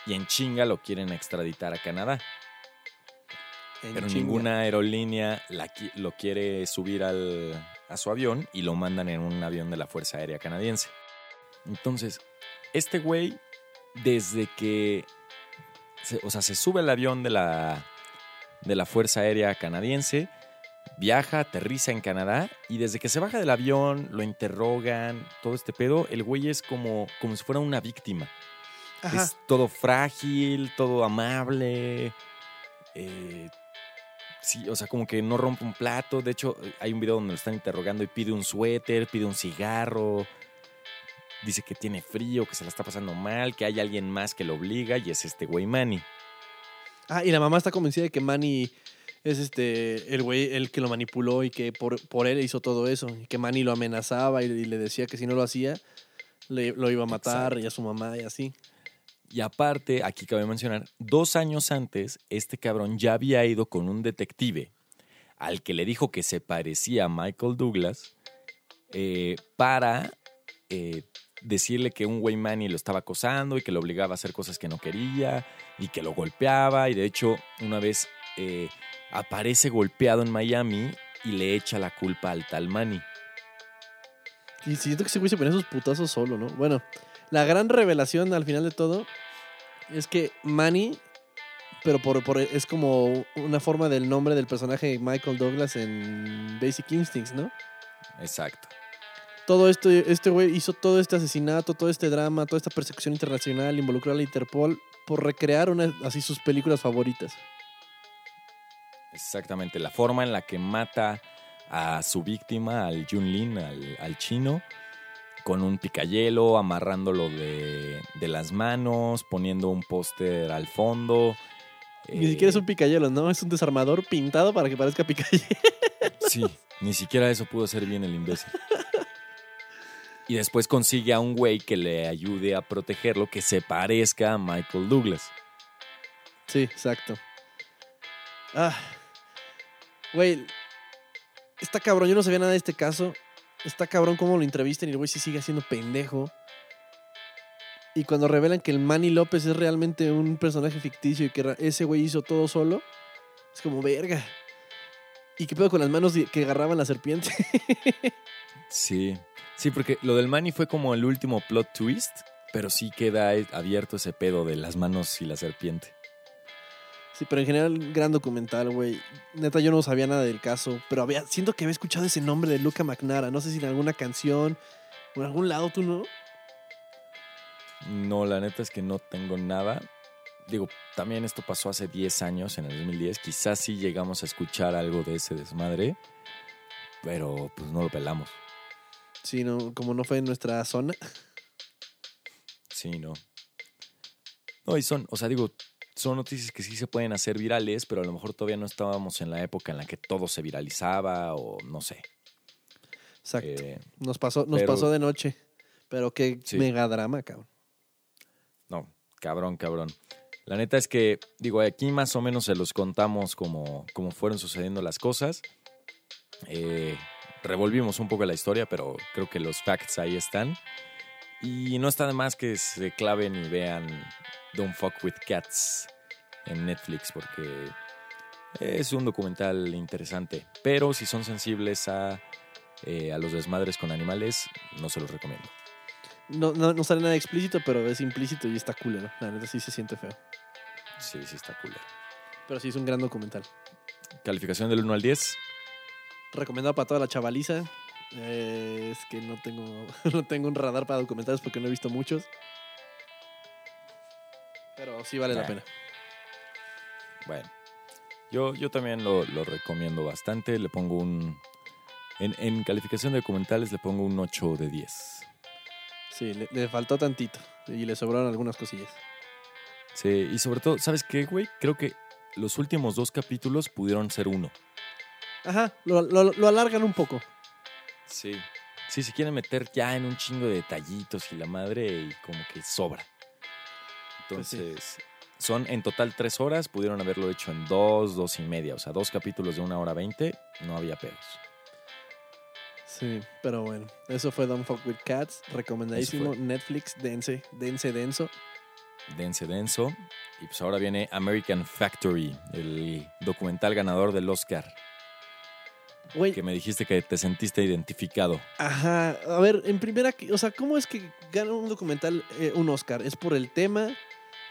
y en chinga lo quieren extraditar a Canadá. En Pero chinga. ninguna aerolínea la lo quiere subir al- a su avión y lo mandan en un avión de la Fuerza Aérea Canadiense. Entonces, este güey, desde que. se- o sea, se sube al avión de la, de la Fuerza Aérea Canadiense, viaja, aterriza en Canadá y desde que se baja del avión, lo interrogan, todo este pedo, el güey es como, como si fuera una víctima. Ajá. Es todo frágil, todo amable. eh, sí, o sea, como que no rompe un plato. De hecho, hay un video donde lo están interrogando y pide un suéter, pide un cigarro. Dice que tiene frío, que se la está pasando mal, que hay alguien más que lo obliga y es este güey Manny. Ah, y la mamá está convencida de que Manny es este el güey el que lo manipuló y que por, por él hizo todo eso. Y que Manny lo amenazaba y, le decía que si no lo hacía, le- lo iba a matar y a su mamá y así. Y aparte, aquí cabe mencionar, dos años antes, este cabrón ya había ido con un detective al que le dijo que se parecía a Michael Douglas eh, para eh, decirle que un güey Manny lo estaba acosando y que lo obligaba a hacer cosas que no quería y que lo golpeaba. Y de hecho, una vez eh, aparece golpeado en Miami y le echa la culpa al tal Manny. Y siento que ese güey se ponía sus putazos solo, ¿no? Bueno, la gran revelación al final de todo es que Manny, pero por, por- es como una forma del nombre del personaje Michael Douglas en Basic Instincts, ¿no? Exacto. Todo esto, este güey hizo todo este asesinato, todo este drama, toda esta persecución internacional, involucró a la Interpol por recrear una, así sus películas favoritas. Exactamente, la forma en la que mata a su víctima, al Junlin, al, al chino, con un picayelo, amarrándolo de, de las manos, poniendo un póster al fondo. Ni Eh, siquiera es un picayelo, ¿no? Es un desarmador pintado para que parezca picayelo. Sí, ni siquiera eso pudo hacer bien el imbécil. Y después consigue a un güey que le ayude a protegerlo, que se parezca a Michael Douglas. Sí, exacto. Ah. Güey. Está cabrón, yo no sabía nada de este caso. Está cabrón cómo lo entrevistan y el güey sí sigue siendo pendejo. Y cuando revelan que el Manny López es realmente un personaje ficticio y que ese güey hizo todo solo, es como verga. ¿Y qué pedo con las manos que agarraban la serpiente? Sí, sí, porque lo del Manny fue como el último plot twist, pero sí queda abierto ese pedo de las manos y la serpiente. Sí, pero en general, gran documental, güey. Neta, yo no sabía nada del caso, pero había, siento que había escuchado ese nombre de Luca McNara. No sé si en alguna canción o en algún lado tú no. No, la neta es que no tengo nada. Digo, también esto pasó hace 10 años, en el 2010. Quizás sí llegamos a escuchar algo de ese desmadre, pero pues no lo pelamos. Sí, no, como no fue en nuestra zona. Sí, no. No, y son, o sea, digo, son noticias que sí se pueden hacer virales, pero a lo mejor todavía no estábamos en la época en la que todo se viralizaba o no sé. Exacto. Eh, nos pasó, nos pero- pasó de noche. Pero qué Sí. mega drama, cabrón. no, cabrón, cabrón. La neta es que, digo, aquí más o menos se los contamos como, como fueron sucediendo las cosas. Eh, revolvimos un poco la historia, pero creo que los facts ahí están. Y no está de más que se claven y vean Don't Fuck with Cats en Netflix, porque es un documental interesante. Pero si son sensibles a, eh, a los desmadres con animales, no se los recomiendo. No, no, no sale nada explícito, pero es implícito y está culero. La neta sí se siente feo. Sí, sí está culero. Pero sí es un gran documental. Calificación del 1 al 10. Recomendado para toda la chavaliza. Eh, es que no tengo, no tengo un radar para documentales porque no he visto muchos. Pero sí vale la pena. Bueno, yo, yo también lo, lo recomiendo bastante. Le pongo un. En, en calificación de documentales le pongo un 8 de 10. Sí, le, le faltó tantito y le sobraron algunas cosillas. Sí, y sobre todo, ¿sabes qué, güey? Creo que los últimos dos capítulos pudieron ser uno. Ajá, lo, lo- lo alargan un poco. Sí. Sí, se quieren meter ya en un chingo de detallitos y la madre y como que sobra. Pues sí. Entonces, son en total tres horas, pudieron haberlo hecho en dos, dos y media. O sea, dos capítulos de una hora veinte, no había pedos. Sí, pero bueno, eso fue Don't Fuck With Cats, recomendadísimo, Netflix, dense, dense, denso. dense denso. Y pues ahora viene American Factory, el documental ganador del Oscar, Que me dijiste que te sentiste identificado. ajá, a ver, en primera, o sea, ¿cómo es que gana un documental eh, un Oscar? ¿Es por el tema?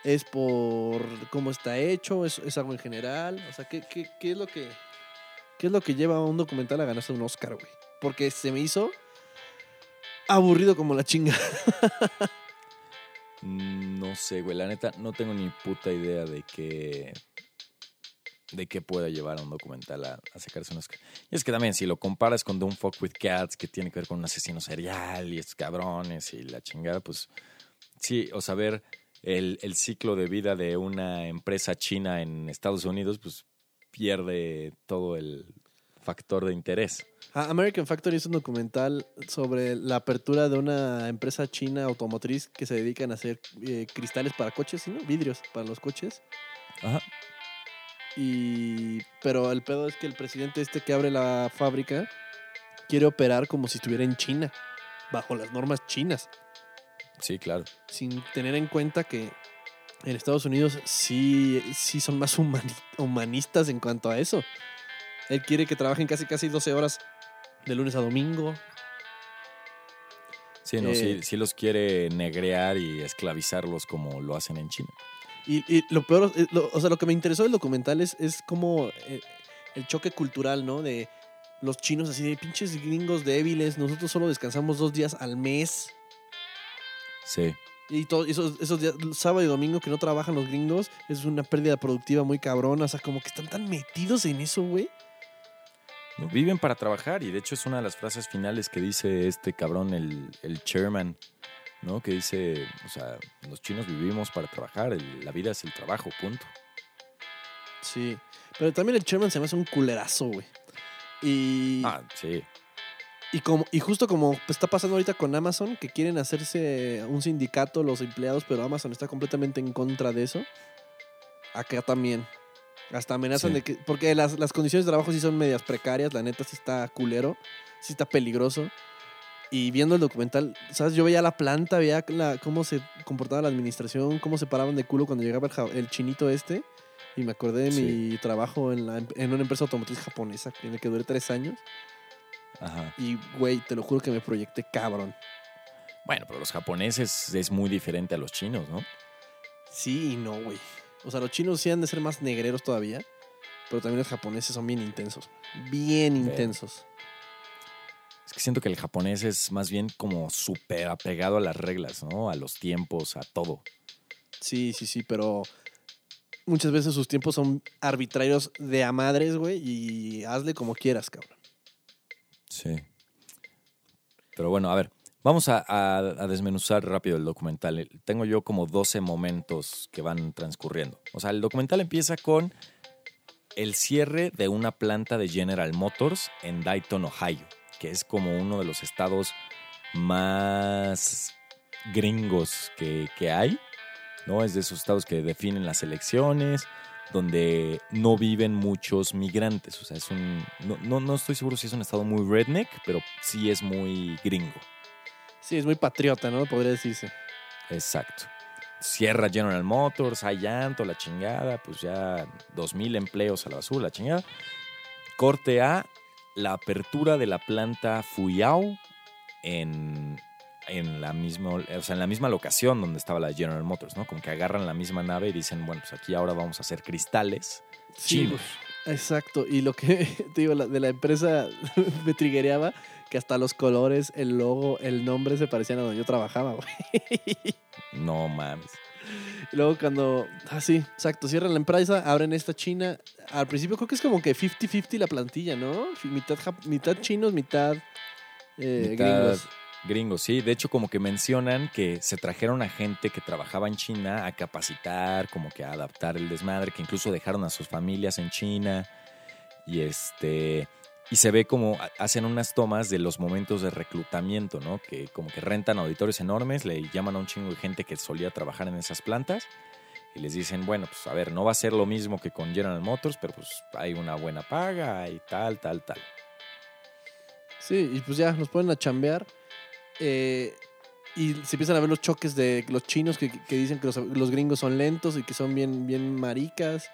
¿Es por cómo está hecho? ¿Es, es algo en general? O sea, ¿qué, qué, qué es lo que, ¿qué es lo que lleva a un documental a ganarse un Oscar, güey? Porque se me hizo aburrido como la chinga. No sé, güey, la neta no tengo ni puta idea de qué de qué pueda llevar a un documental a, a sacarse un Oscar. Y es que también si lo comparas con Don't Fuck With Cats, que tiene que ver con un asesino serial y estos cabrones y la chingada, pues sí, o saber el, el ciclo de vida de una empresa china en Estados Unidos, pues pierde todo el factor de interés. Ah, American Factory es un documental sobre la apertura de una empresa china automotriz que se dedican a hacer eh, cristales para coches, ¿sí, ¿no? Vidrios para los coches. Ajá. Y pero el pedo es que el presidente este que abre la fábrica quiere operar como si estuviera en China, bajo las normas chinas, Sí, claro. sin tener en cuenta que en Estados Unidos sí, sí son más humani- humanistas en cuanto a eso. Él quiere que trabajen casi casi 12 horas de lunes a domingo. Sí, no, Eh, sí, sí los quiere negrear y esclavizarlos como lo hacen en China. Y, y lo peor, eh, lo- o sea, lo que me interesó del documental es, es como eh, el choque cultural, ¿no? De los chinos así de pinches gringos débiles, nosotros solo descansamos dos días al mes. Sí. Y todos esos, esos días, sábado y domingo que no trabajan los gringos, es una pérdida productiva muy cabrona. O sea, como que están tan metidos en eso, güey. No, Viven para trabajar y de hecho es una de las frases finales que dice este cabrón, el, el chairman, ¿no? Que dice, o sea, los chinos vivimos para trabajar, el- la vida es el trabajo, punto. Sí. Pero también el chairman se me hace un culerazo, güey. Y, Ah, sí. y, como, y justo como está pasando ahorita con Amazon, que quieren hacerse un sindicato los empleados, pero Amazon está completamente en contra de eso. Acá también. Hasta amenazan Sí. de que. Porque las, las condiciones de trabajo sí son medias precarias, la neta sí está culero, sí está peligroso. Y viendo el documental, ¿sabes? Yo veía la planta, veía la, cómo se comportaba la administración, cómo se paraban de culo cuando llegaba el, el chinito este. Y me acordé de Sí. mi trabajo en, la, en una empresa automotriz japonesa en la que duré tres años. Ajá. Y, güey, te lo juro que me proyecté cabrón. Bueno, pero los japoneses es muy diferente a los chinos, ¿no? Sí y no, güey. O sea, los chinos sí han de ser más negreros todavía, pero también los japoneses son bien intensos. Bien Sí. intensos. Siento que el japonés es más bien como súper apegado a las reglas, ¿no? A los tiempos, a todo. Sí, sí, sí, pero muchas veces sus tiempos son arbitrarios de a madres, güey, y hazle como quieras, cabrón. Sí. Pero bueno, a ver, vamos a, a- a desmenuzar rápido el documental. Tengo yo como 12 momentos que van transcurriendo. O sea, el documental empieza con el cierre de una planta de General Motors en Dayton, Ohio, que es como uno de los estados más gringos que, que hay. ¿no? Es de esos estados que definen las elecciones, donde no viven muchos migrantes. O sea, es un. No, no, no estoy seguro si es un estado muy redneck, pero sí es muy gringo. Sí, es muy patriota, ¿no? Podría decirse. Exacto. Cierra General Motors, hay llanto, la chingada, pues ya 2.000 empleos a la basura, la chingada. Corte A, la apertura de la planta Fuyao en, en, la misma, o sea, en la misma locación donde estaba la General Motors, ¿no? Como que agarran la misma nave y dicen, bueno, pues aquí ahora vamos a hacer cristales Sí, chinos. Exacto, y lo que te digo de la empresa me triguereaba que hasta los colores, el logo, el nombre se parecían a donde yo trabajaba, güey. No mames. Y luego cuando, ah sí, exacto, cierran la empresa, abren esta china. Al principio creo que es como que 50-50 la plantilla, ¿no? Mitad, mitad chinos, mitad, eh, Mitad gringos. Gringos, sí. De hecho, como que mencionan que se trajeron a gente que trabajaba en China a capacitar, como que a adaptar el desmadre, que incluso dejaron a sus familias en China. Y este. Y se ve como ha- hacen unas tomas de los momentos de reclutamiento, ¿no? Que como que rentan auditorios enormes, le llaman a un chingo de gente que solía trabajar en esas plantas y les dicen, bueno, pues a ver, no va a ser lo mismo que con General Motors, pero pues hay una buena paga y tal, tal, tal. Sí, y pues ya nos ponen a chambear. eh, y se empiezan a ver los choques de los chinos que, que dicen que los, los gringos son lentos y que son bien, bien maricas.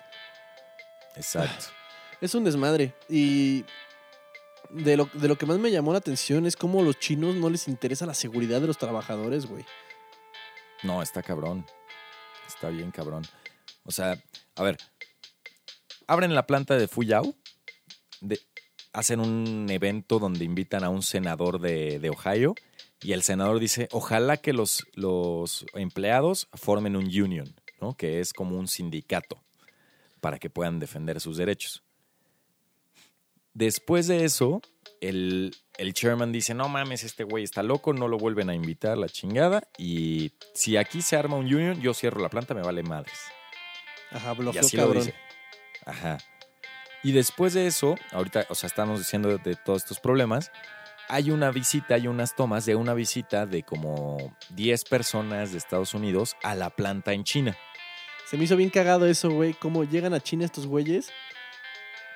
Exacto. Es un desmadre. Y de lo, de lo que más me llamó la atención es cómo a los chinos no les interesa la seguridad de los trabajadores, güey. No, está cabrón. Está bien cabrón. O sea, a ver, abren la planta de Fuyao, de- hacen un evento donde invitan a un senador de, de Ohio y el senador dice, ojalá que los, los empleados formen un union, ¿no? que es como un sindicato, para que puedan defender sus derechos. Después de eso, el, el chairman dice, no mames, este güey está loco, no lo vuelven a invitar, la chingada. Y si aquí se arma un union, yo cierro la planta, me vale madres. Ajá, Y bloqueó así lo dice. Ajá. Y después de eso, ahorita, o sea, estamos diciendo de, de todos estos problemas, hay una visita, hay unas tomas de una visita de como 10 personas de Estados Unidos a la planta en China. Se me hizo bien cagado eso, güey. Cómo llegan a China estos güeyes.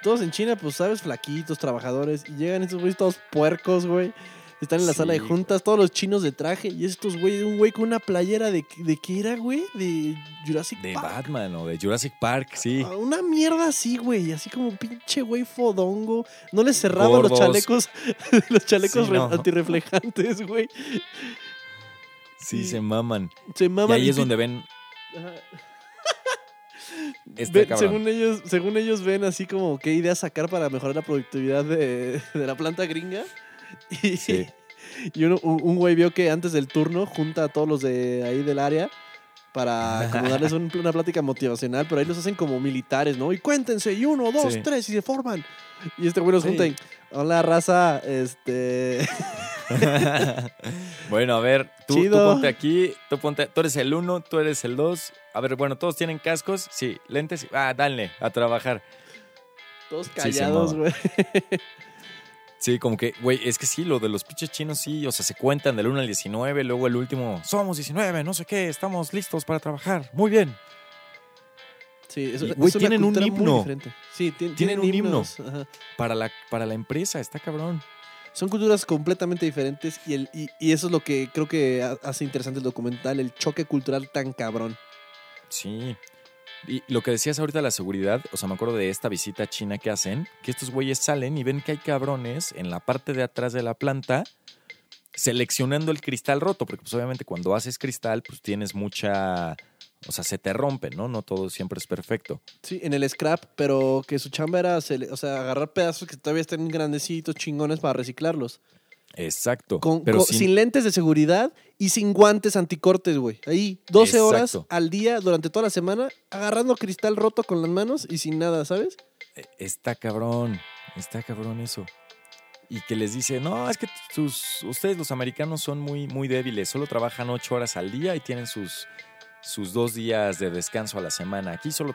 Todos en China, pues, sabes, flaquitos, trabajadores. Y llegan estos güeyes todos puercos, güey. Están en la Sí, sala de juntas, todos los chinos de traje. Y estos güeyes, un güey con una playera de, ¿de qué era, güey? De Jurassic De Park. Batman o de Jurassic Park, sí. Ah, Una mierda así, güey. Así como pinche güey fodongo. No les cerraban los chalecos, los chalecos Sí, no. antirreflejantes, güey. Sí, Sí. se maman. Se Y maman. ahí es donde ven. Ajá. Está según ellos, según ellos ven así como qué ideas sacar para mejorar la productividad de, de la planta gringa. Y, Sí. y uno- un, un güey vio que antes del turno junta a todos los de ahí del área para como darles un- una plática motivacional, pero ahí los hacen como militares, ¿no? Y cuéntense, y uno, dos, Sí. tres, y se forman. Y este güey los Sí. junta y, hola raza, este... bueno, a ver, tú, ponte aquí, tú ponte, tú eres el uno, tú eres el dos. A ver, bueno, todos tienen cascos, sí, lentes, ah, dale, a trabajar. Todos callados, güey. Sí, como que, güey, es que sí, lo de los pinches chinos sí, o sea, se cuentan del 1 al 19, luego el último, somos 19, no sé qué, estamos listos para trabajar, muy bien. Sí, es, Y, es güey, una tienen un himno. diferente. Sí, ti- Tienen tienen, un himno. Para la, para la empresa, está cabrón. Son culturas completamente diferentes y, el, y, y eso es lo que creo que ha- hace interesante el documental, el choque cultural tan cabrón. Sí. Y lo que decías ahorita de la seguridad, o sea, me acuerdo de esta visita china que hacen, que estos güeyes salen y ven que hay cabrones en la parte de atrás de la planta seleccionando el cristal roto, porque pues obviamente cuando haces cristal, pues tienes mucha, O sea, se te rompen, ¿no? No todo siempre es perfecto. Sí, en el scrap, pero que su chamba era, o sea, agarrar pedazos que todavía estén grandecitos, chingones para reciclarlos. Exacto. Con- pero con- sin- sin... lentes de seguridad y sin guantes anticortes, güey. Ahí, 12 horas al día durante toda la semana, agarrando cristal roto con las manos y sin nada, ¿sabes? Eh, Está cabrón, está cabrón eso. Y que les dice, no, es que sus, ustedes los americanos son muy, muy débiles, solo trabajan ocho horas al día y tienen sus, sus dos días de descanso a la semana. Aquí solo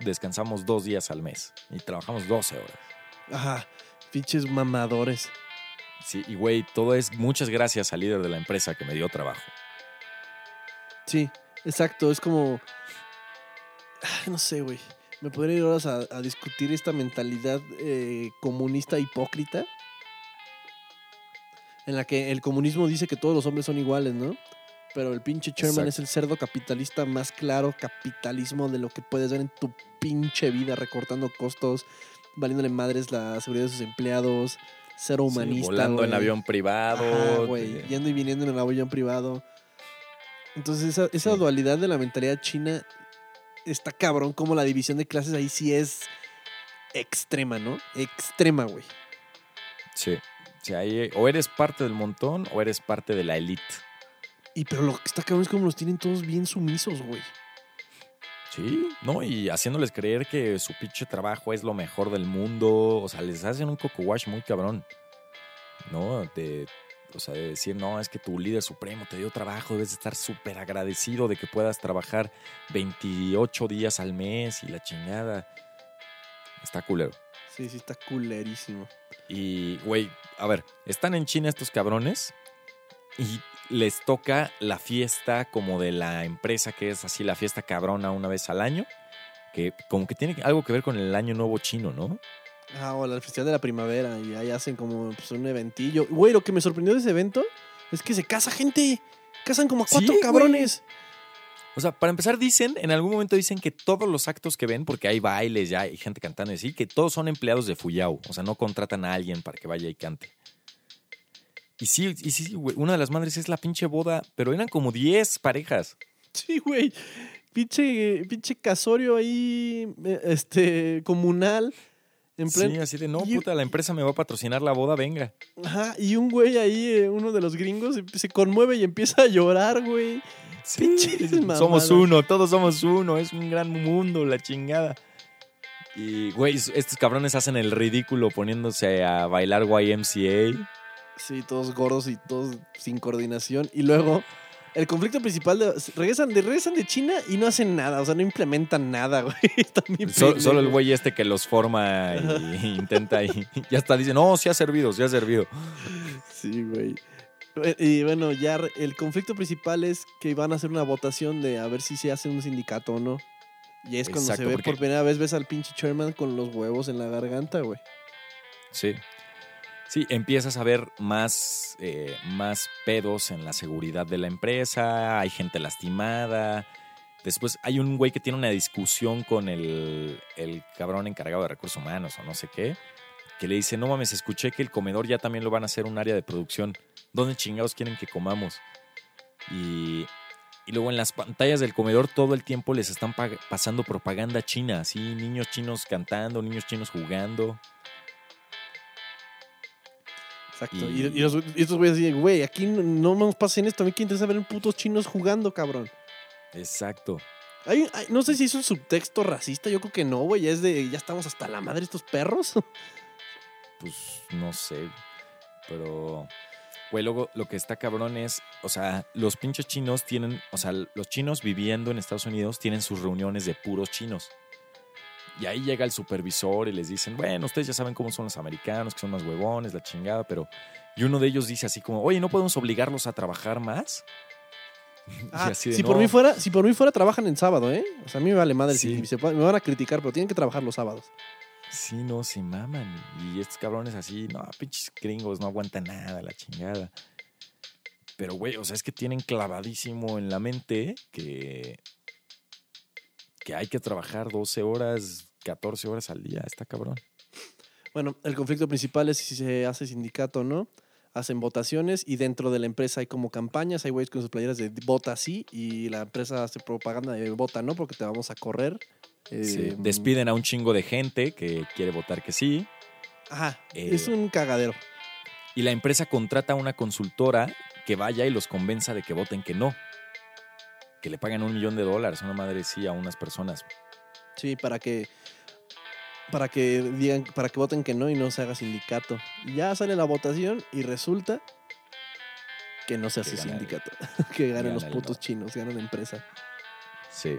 descansamos dos días al mes y trabajamos 12 horas. Ajá, pinches mamadores. Sí, y güey, todo es muchas gracias al líder de la empresa que me dio trabajo. Sí, exacto, es como... Ay, no sé, güey. Me podría ir horas a, a discutir esta mentalidad eh, comunista hipócrita. En la que el comunismo dice que todos los hombres son iguales, ¿no? Pero el pinche Sherman Exacto. es el cerdo capitalista más claro capitalismo de lo que puedes ver en tu pinche vida, recortando costos, valiéndole madres la seguridad de sus empleados, cero Sí, humanista. volando en güey. avión privado. Güey, eh, yendo y viniendo en el avión privado. Entonces, esa, esa Sí. dualidad de la mentalidad china está cabrón, como la división de clases ahí sí es extrema, ¿no? Extrema, güey. Sí. Sí, ahí o eres parte del montón o eres parte de la elite. Y pero lo que está cabrón es como los tienen todos bien sumisos, güey. Sí, ¿no? Y haciéndoles creer que su pinche trabajo es lo mejor del mundo. O sea, les hacen un coco wash muy cabrón. ¿No? De, o sea, de decir, no, es que tu líder supremo te dio trabajo, debes estar súper agradecido de que puedas trabajar 28 días al mes y la chingada. Está culero. Sí, sí, está culerísimo. Y, güey, a ver, están en China estos cabrones y les toca la fiesta como de la empresa que es así, la fiesta cabrona una vez al año, que como que tiene algo que ver con el año nuevo chino, ¿no? Ah, o el festival de la primavera y ahí hacen como pues, un eventillo. Güey, lo que me sorprendió de ese evento es que se casa gente. Casan como a Sí, cuatro güey. cabrones. O sea, para empezar dicen, en algún momento dicen que todos los actos que ven, porque hay bailes ya, hay gente cantando y así, que todos son empleados de Fuyao, o sea, no contratan a alguien para que vaya y cante. Y sí, y sí, güey, una de las madres es la pinche boda, pero eran como 10 parejas. Sí, güey. Pinche, pinche casorio ahí, eh, este, comunal. En Sí, así de, no, y- puta, la empresa me va a patrocinar la boda, venga. Ajá, y un güey ahí, eh, uno de los gringos, se- se conmueve y empieza a llorar, güey. Pinches mamadas. somos uno, todos somos uno, es un gran mundo, la chingada. Y, güey, estos cabrones hacen el ridículo poniéndose a bailar YMCA. Sí, todos gordos y todos sin coordinación. Y luego, el conflicto principal de. Regresan de, regresan de China y no hacen nada, o sea, no implementan nada, güey. So- solo el güey este que los forma y intenta y ya está, dice, no, sí ha servido, sí ha servido. Sí, güey. Y bueno, ya el conflicto principal es que van a hacer una votación de a ver si se hace un sindicato o no. Y es cuando Exacto, se ve porque- por primera vez, ves al pinche chairman con los huevos en la garganta, güey. Sí. Sí, empiezas a ver más, eh, más pedos en la seguridad de la empresa, hay gente lastimada. Después hay un güey que tiene una discusión con el, el cabrón encargado de recursos humanos o no sé qué, que le dice, no mames, escuché que el comedor ya también lo van a hacer un área de producción. ¿Dónde chingados quieren que comamos? Y, y luego en las pantallas del comedor todo el tiempo les están pasando propaganda china, así, niños chinos cantando, niños chinos jugando. Exacto. Y- Y, los- y estos güeyes dicen, güey, aquí no, no nos pasen esto. A mí quién interesa ver putos chinos jugando, cabrón. Exacto. Hay- hay- no sé si es un subtexto racista. Yo creo que no, güey. Es de, ya estamos hasta la madre estos perros. Pues no sé. Pero, güey, luego lo que está cabrón es, o sea, los pinches chinos tienen, o sea, los chinos viviendo en Estados Unidos tienen sus reuniones de puros chinos. Y ahí llega el supervisor y les dicen, bueno, ustedes ya saben cómo son los americanos, que son más huevones, la chingada, pero... Y uno de ellos dice así como, oye, ¿no podemos obligarlos a trabajar más? Ah, si, por mí fuera, si por mí fuera, trabajan en sábado, ¿eh? O sea, a mí me vale madre. Sí. Si se me van a criticar, pero tienen que trabajar los sábados. Sí, no, se maman. Y estos cabrones así, no, pinches gringos, no aguantan nada, la chingada. Pero, güey, o sea, es que tienen clavadísimo en la mente que, que hay que trabajar 12 horas, 14 horas al día. Está cabrón. Bueno, el conflicto principal es si se hace sindicato o no. hacen votaciones y dentro de la empresa hay como campañas, hay güeyes con sus playeras de vota sí y la empresa hace propaganda de vota no porque te vamos a correr. Sí, Eh, Despiden a un chingo de gente que quiere votar que sí. Ajá, Eh, es un cagadero. Y la empresa contrata a una consultora que vaya y los convenza de que voten que no. Que le pagan un millón de dólares, una madre sí, a unas personas. Sí, para que para que digan, para que voten que no y no se haga sindicato. Ya sale la votación y resulta que no se hace el- sindicato, que ganan gana los putos no. chinos, ganan empresa. Sí.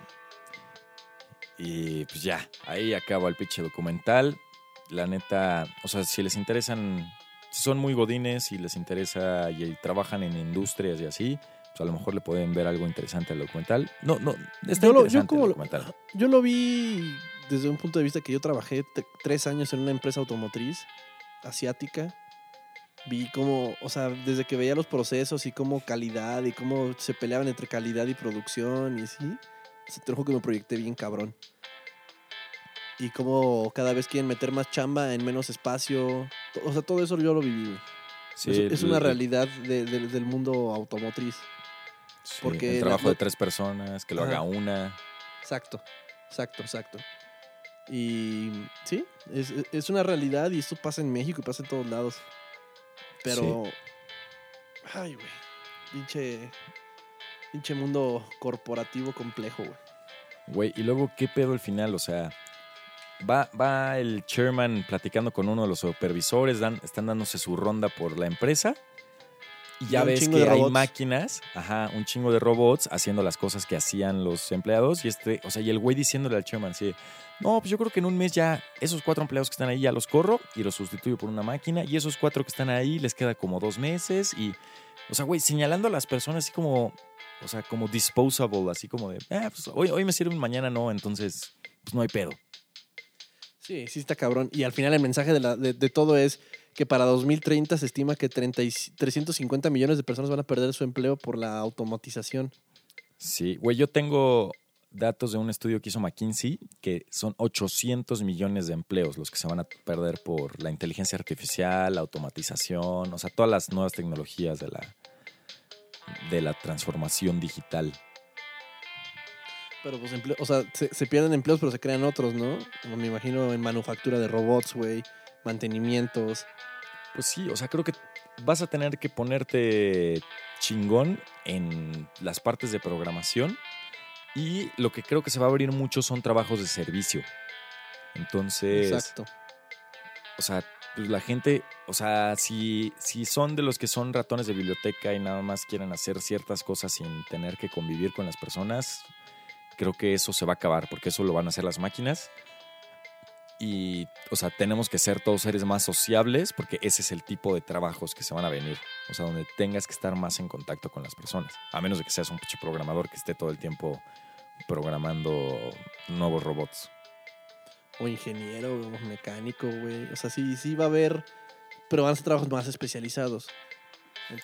Y pues ya, ahí acaba el pinche documental. La neta, o sea, si les interesan, si son muy godines y les interesa y trabajan en industrias y así, pues a lo mejor le pueden ver algo interesante al documental. No, no, está Yo lo- yo interesante como el lo- documental. Yo lo vi desde un punto de vista que yo trabajé tres años en una empresa automotriz asiática. Vi cómo, o sea, desde que veía los procesos y cómo calidad y cómo se peleaban entre calidad y producción y así, se te lo juro que me proyecté bien cabrón. Y cómo cada vez quieren meter más chamba en menos espacio. O sea, todo eso yo lo viví. Sí, es, es una realidad de- de- del mundo automotriz. Sí, porque el trabajo la- de tres personas, que lo Ajá. haga una. Exacto, exacto, exacto. Y sí, es, es una realidad y esto pasa en México y pasa en todos lados. Pero, ay, güey, pinche, pinche mundo corporativo complejo, güey. Güey, y luego, ¿qué pedo al final? O sea, va, va el chairman platicando con uno de los supervisores, dan, están dándose su ronda por la empresa. Y ya Y ves que hay máquinas, ajá, un chingo de robots haciendo las cosas que hacían los empleados. Y este, o sea, y el güey diciéndole al chairman, sí, no, pues yo creo que en un mes ya esos cuatro empleados que están ahí ya los corro y los sustituyo por una máquina. Y esos cuatro que están ahí les queda como dos meses. Y, o sea, güey, señalando a las personas así como, o sea, como disposable, así como de, ah, pues hoy, hoy me sirven, mañana no, entonces, pues no hay pedo. Sí, sí está cabrón. Y al final el mensaje de, la- de- de todo es que para 2030 se estima que 30 y- 350 millones de personas van a perder su empleo por la automatización. Sí, güey, yo tengo datos de un estudio que hizo McKinsey que son 800 millones de empleos los que se van a perder por la inteligencia artificial, la automatización, o sea, todas las nuevas tecnologías de la, de la transformación digital. Pero pues, empleo- o sea, se, se pierden empleos, pero se crean otros, ¿no? Como me imagino en manufactura de robots, güey, mantenimientos. Pues sí, o sea, creo que vas a tener que ponerte chingón en las partes de programación y lo que creo que se va a abrir mucho son trabajos de servicio. Entonces, Exacto. o sea, pues la gente, o sea, si, si son de los que son ratones de biblioteca y nada más quieren hacer ciertas cosas sin tener que convivir con las personas, creo que eso se va a acabar porque eso lo van a hacer las máquinas. Y, o sea, tenemos que ser todos seres más sociables porque ese es el tipo de trabajos que se van a venir. O sea, donde tengas que estar más en contacto con las personas. A menos de que seas un pinche programador que esté todo el tiempo programando nuevos robots. O ingeniero, o mecánico, güey. O sea, sí, sí va a haber, pero van a ser trabajos más especializados.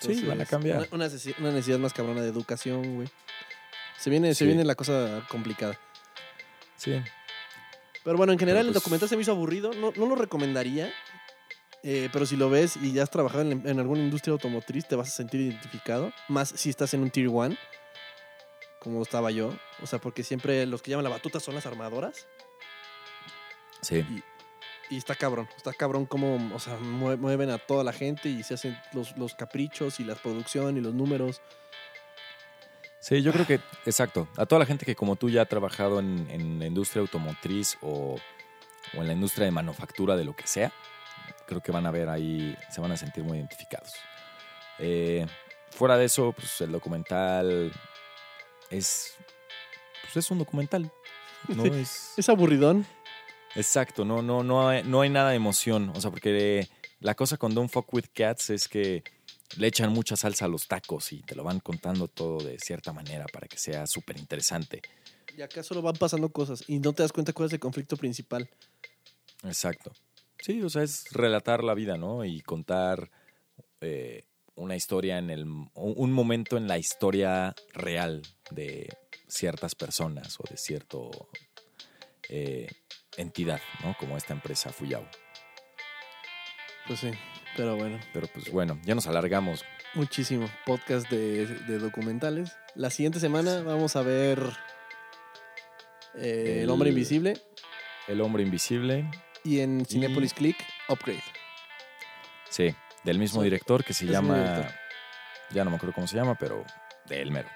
Sí, van a cambiar. Una, una necesi- una necesidad más cabrona de educación, güey. Se viene, Sí. se viene la cosa complicada. Sí. Pero bueno, en general el pues- documental se me hizo aburrido. No, no lo recomendaría. eh, pero si lo ves y ya has trabajado en, en alguna industria automotriz, te vas a sentir identificado. Más si estás en un Tier 1, como estaba yo. O sea, porque siempre los que llaman la batuta son las armadoras. Sí. Y está cabrón, está cabrón cómo, o sea, mue- mueven a toda la gente y se hacen los, los caprichos y la producción y los números. Sí, yo creo que, exacto. A toda la gente que como tú ya ha trabajado en, en la industria automotriz o, o en la industria de manufactura de lo que sea, creo que van a ver ahí, se van a sentir muy identificados. Eh, fuera de eso, pues el documental es, pues es un documental. No es, Es aburridón. exacto, no, no, no, hay, no hay nada de emoción. O sea, porque la cosa con Don't Fuck With Cats es que le echan mucha salsa a los tacos y te lo van contando todo de cierta manera para que sea súper interesante. Y acá solo van pasando cosas y no te das cuenta cuál es el conflicto principal. Exacto. Sí, o sea, es relatar la vida, ¿no? Y contar eh, una historia en el. un momento en la historia real de ciertas personas o de cierto eh, entidad, ¿no? Como esta empresa Fuyao. Pues sí. Pero bueno, Pero pues bueno, ya nos alargamos. muchísimo. Podcast de, de documentales. La siguiente semana vamos a ver eh, El... El- Hombre Invisible El hombre invisible, y en Cinepolis Click, Upgrade. sí, del mismo Sí, director que se es llama. Ya no me acuerdo cómo se llama, pero de él mero.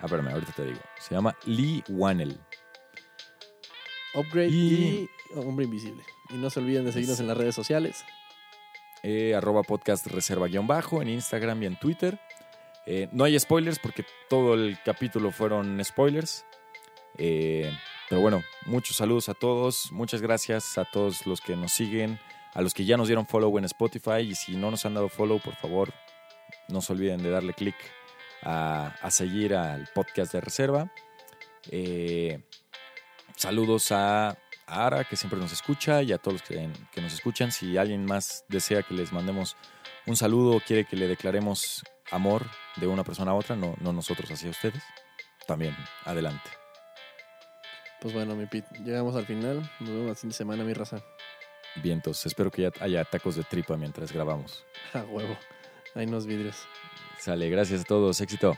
A verme, ahorita te digo. Se llama Lee Wanel. Upgrade Y- y... Hombre Invisible. Y no se olviden de seguirnos en las redes sociales. Eh, arroba podcast reserva guion bajo en Instagram y en Twitter. Eh, no hay spoilers porque todo el capítulo fueron spoilers. Eh, pero bueno, muchos saludos a todos. Muchas gracias a todos los que nos siguen, a los que ya nos dieron follow en Spotify. Y si no nos han dado follow, por favor, no se olviden de darle click a, seguir al podcast de reserva. Saludos a a Ara, que siempre nos escucha, y a todos los que, que nos escuchan. Si alguien más desea que les mandemos un saludo o quiere que le declaremos amor de una persona a otra, no, no nosotros hacia ustedes, también adelante. Pues bueno, mi Pete, llegamos al final. Nos vemos la siguiente semana, mi raza. Vientos, espero que ya haya tacos de tripa mientras grabamos. A huevo. Hay unos vidrios. Sale, gracias a todos, éxito.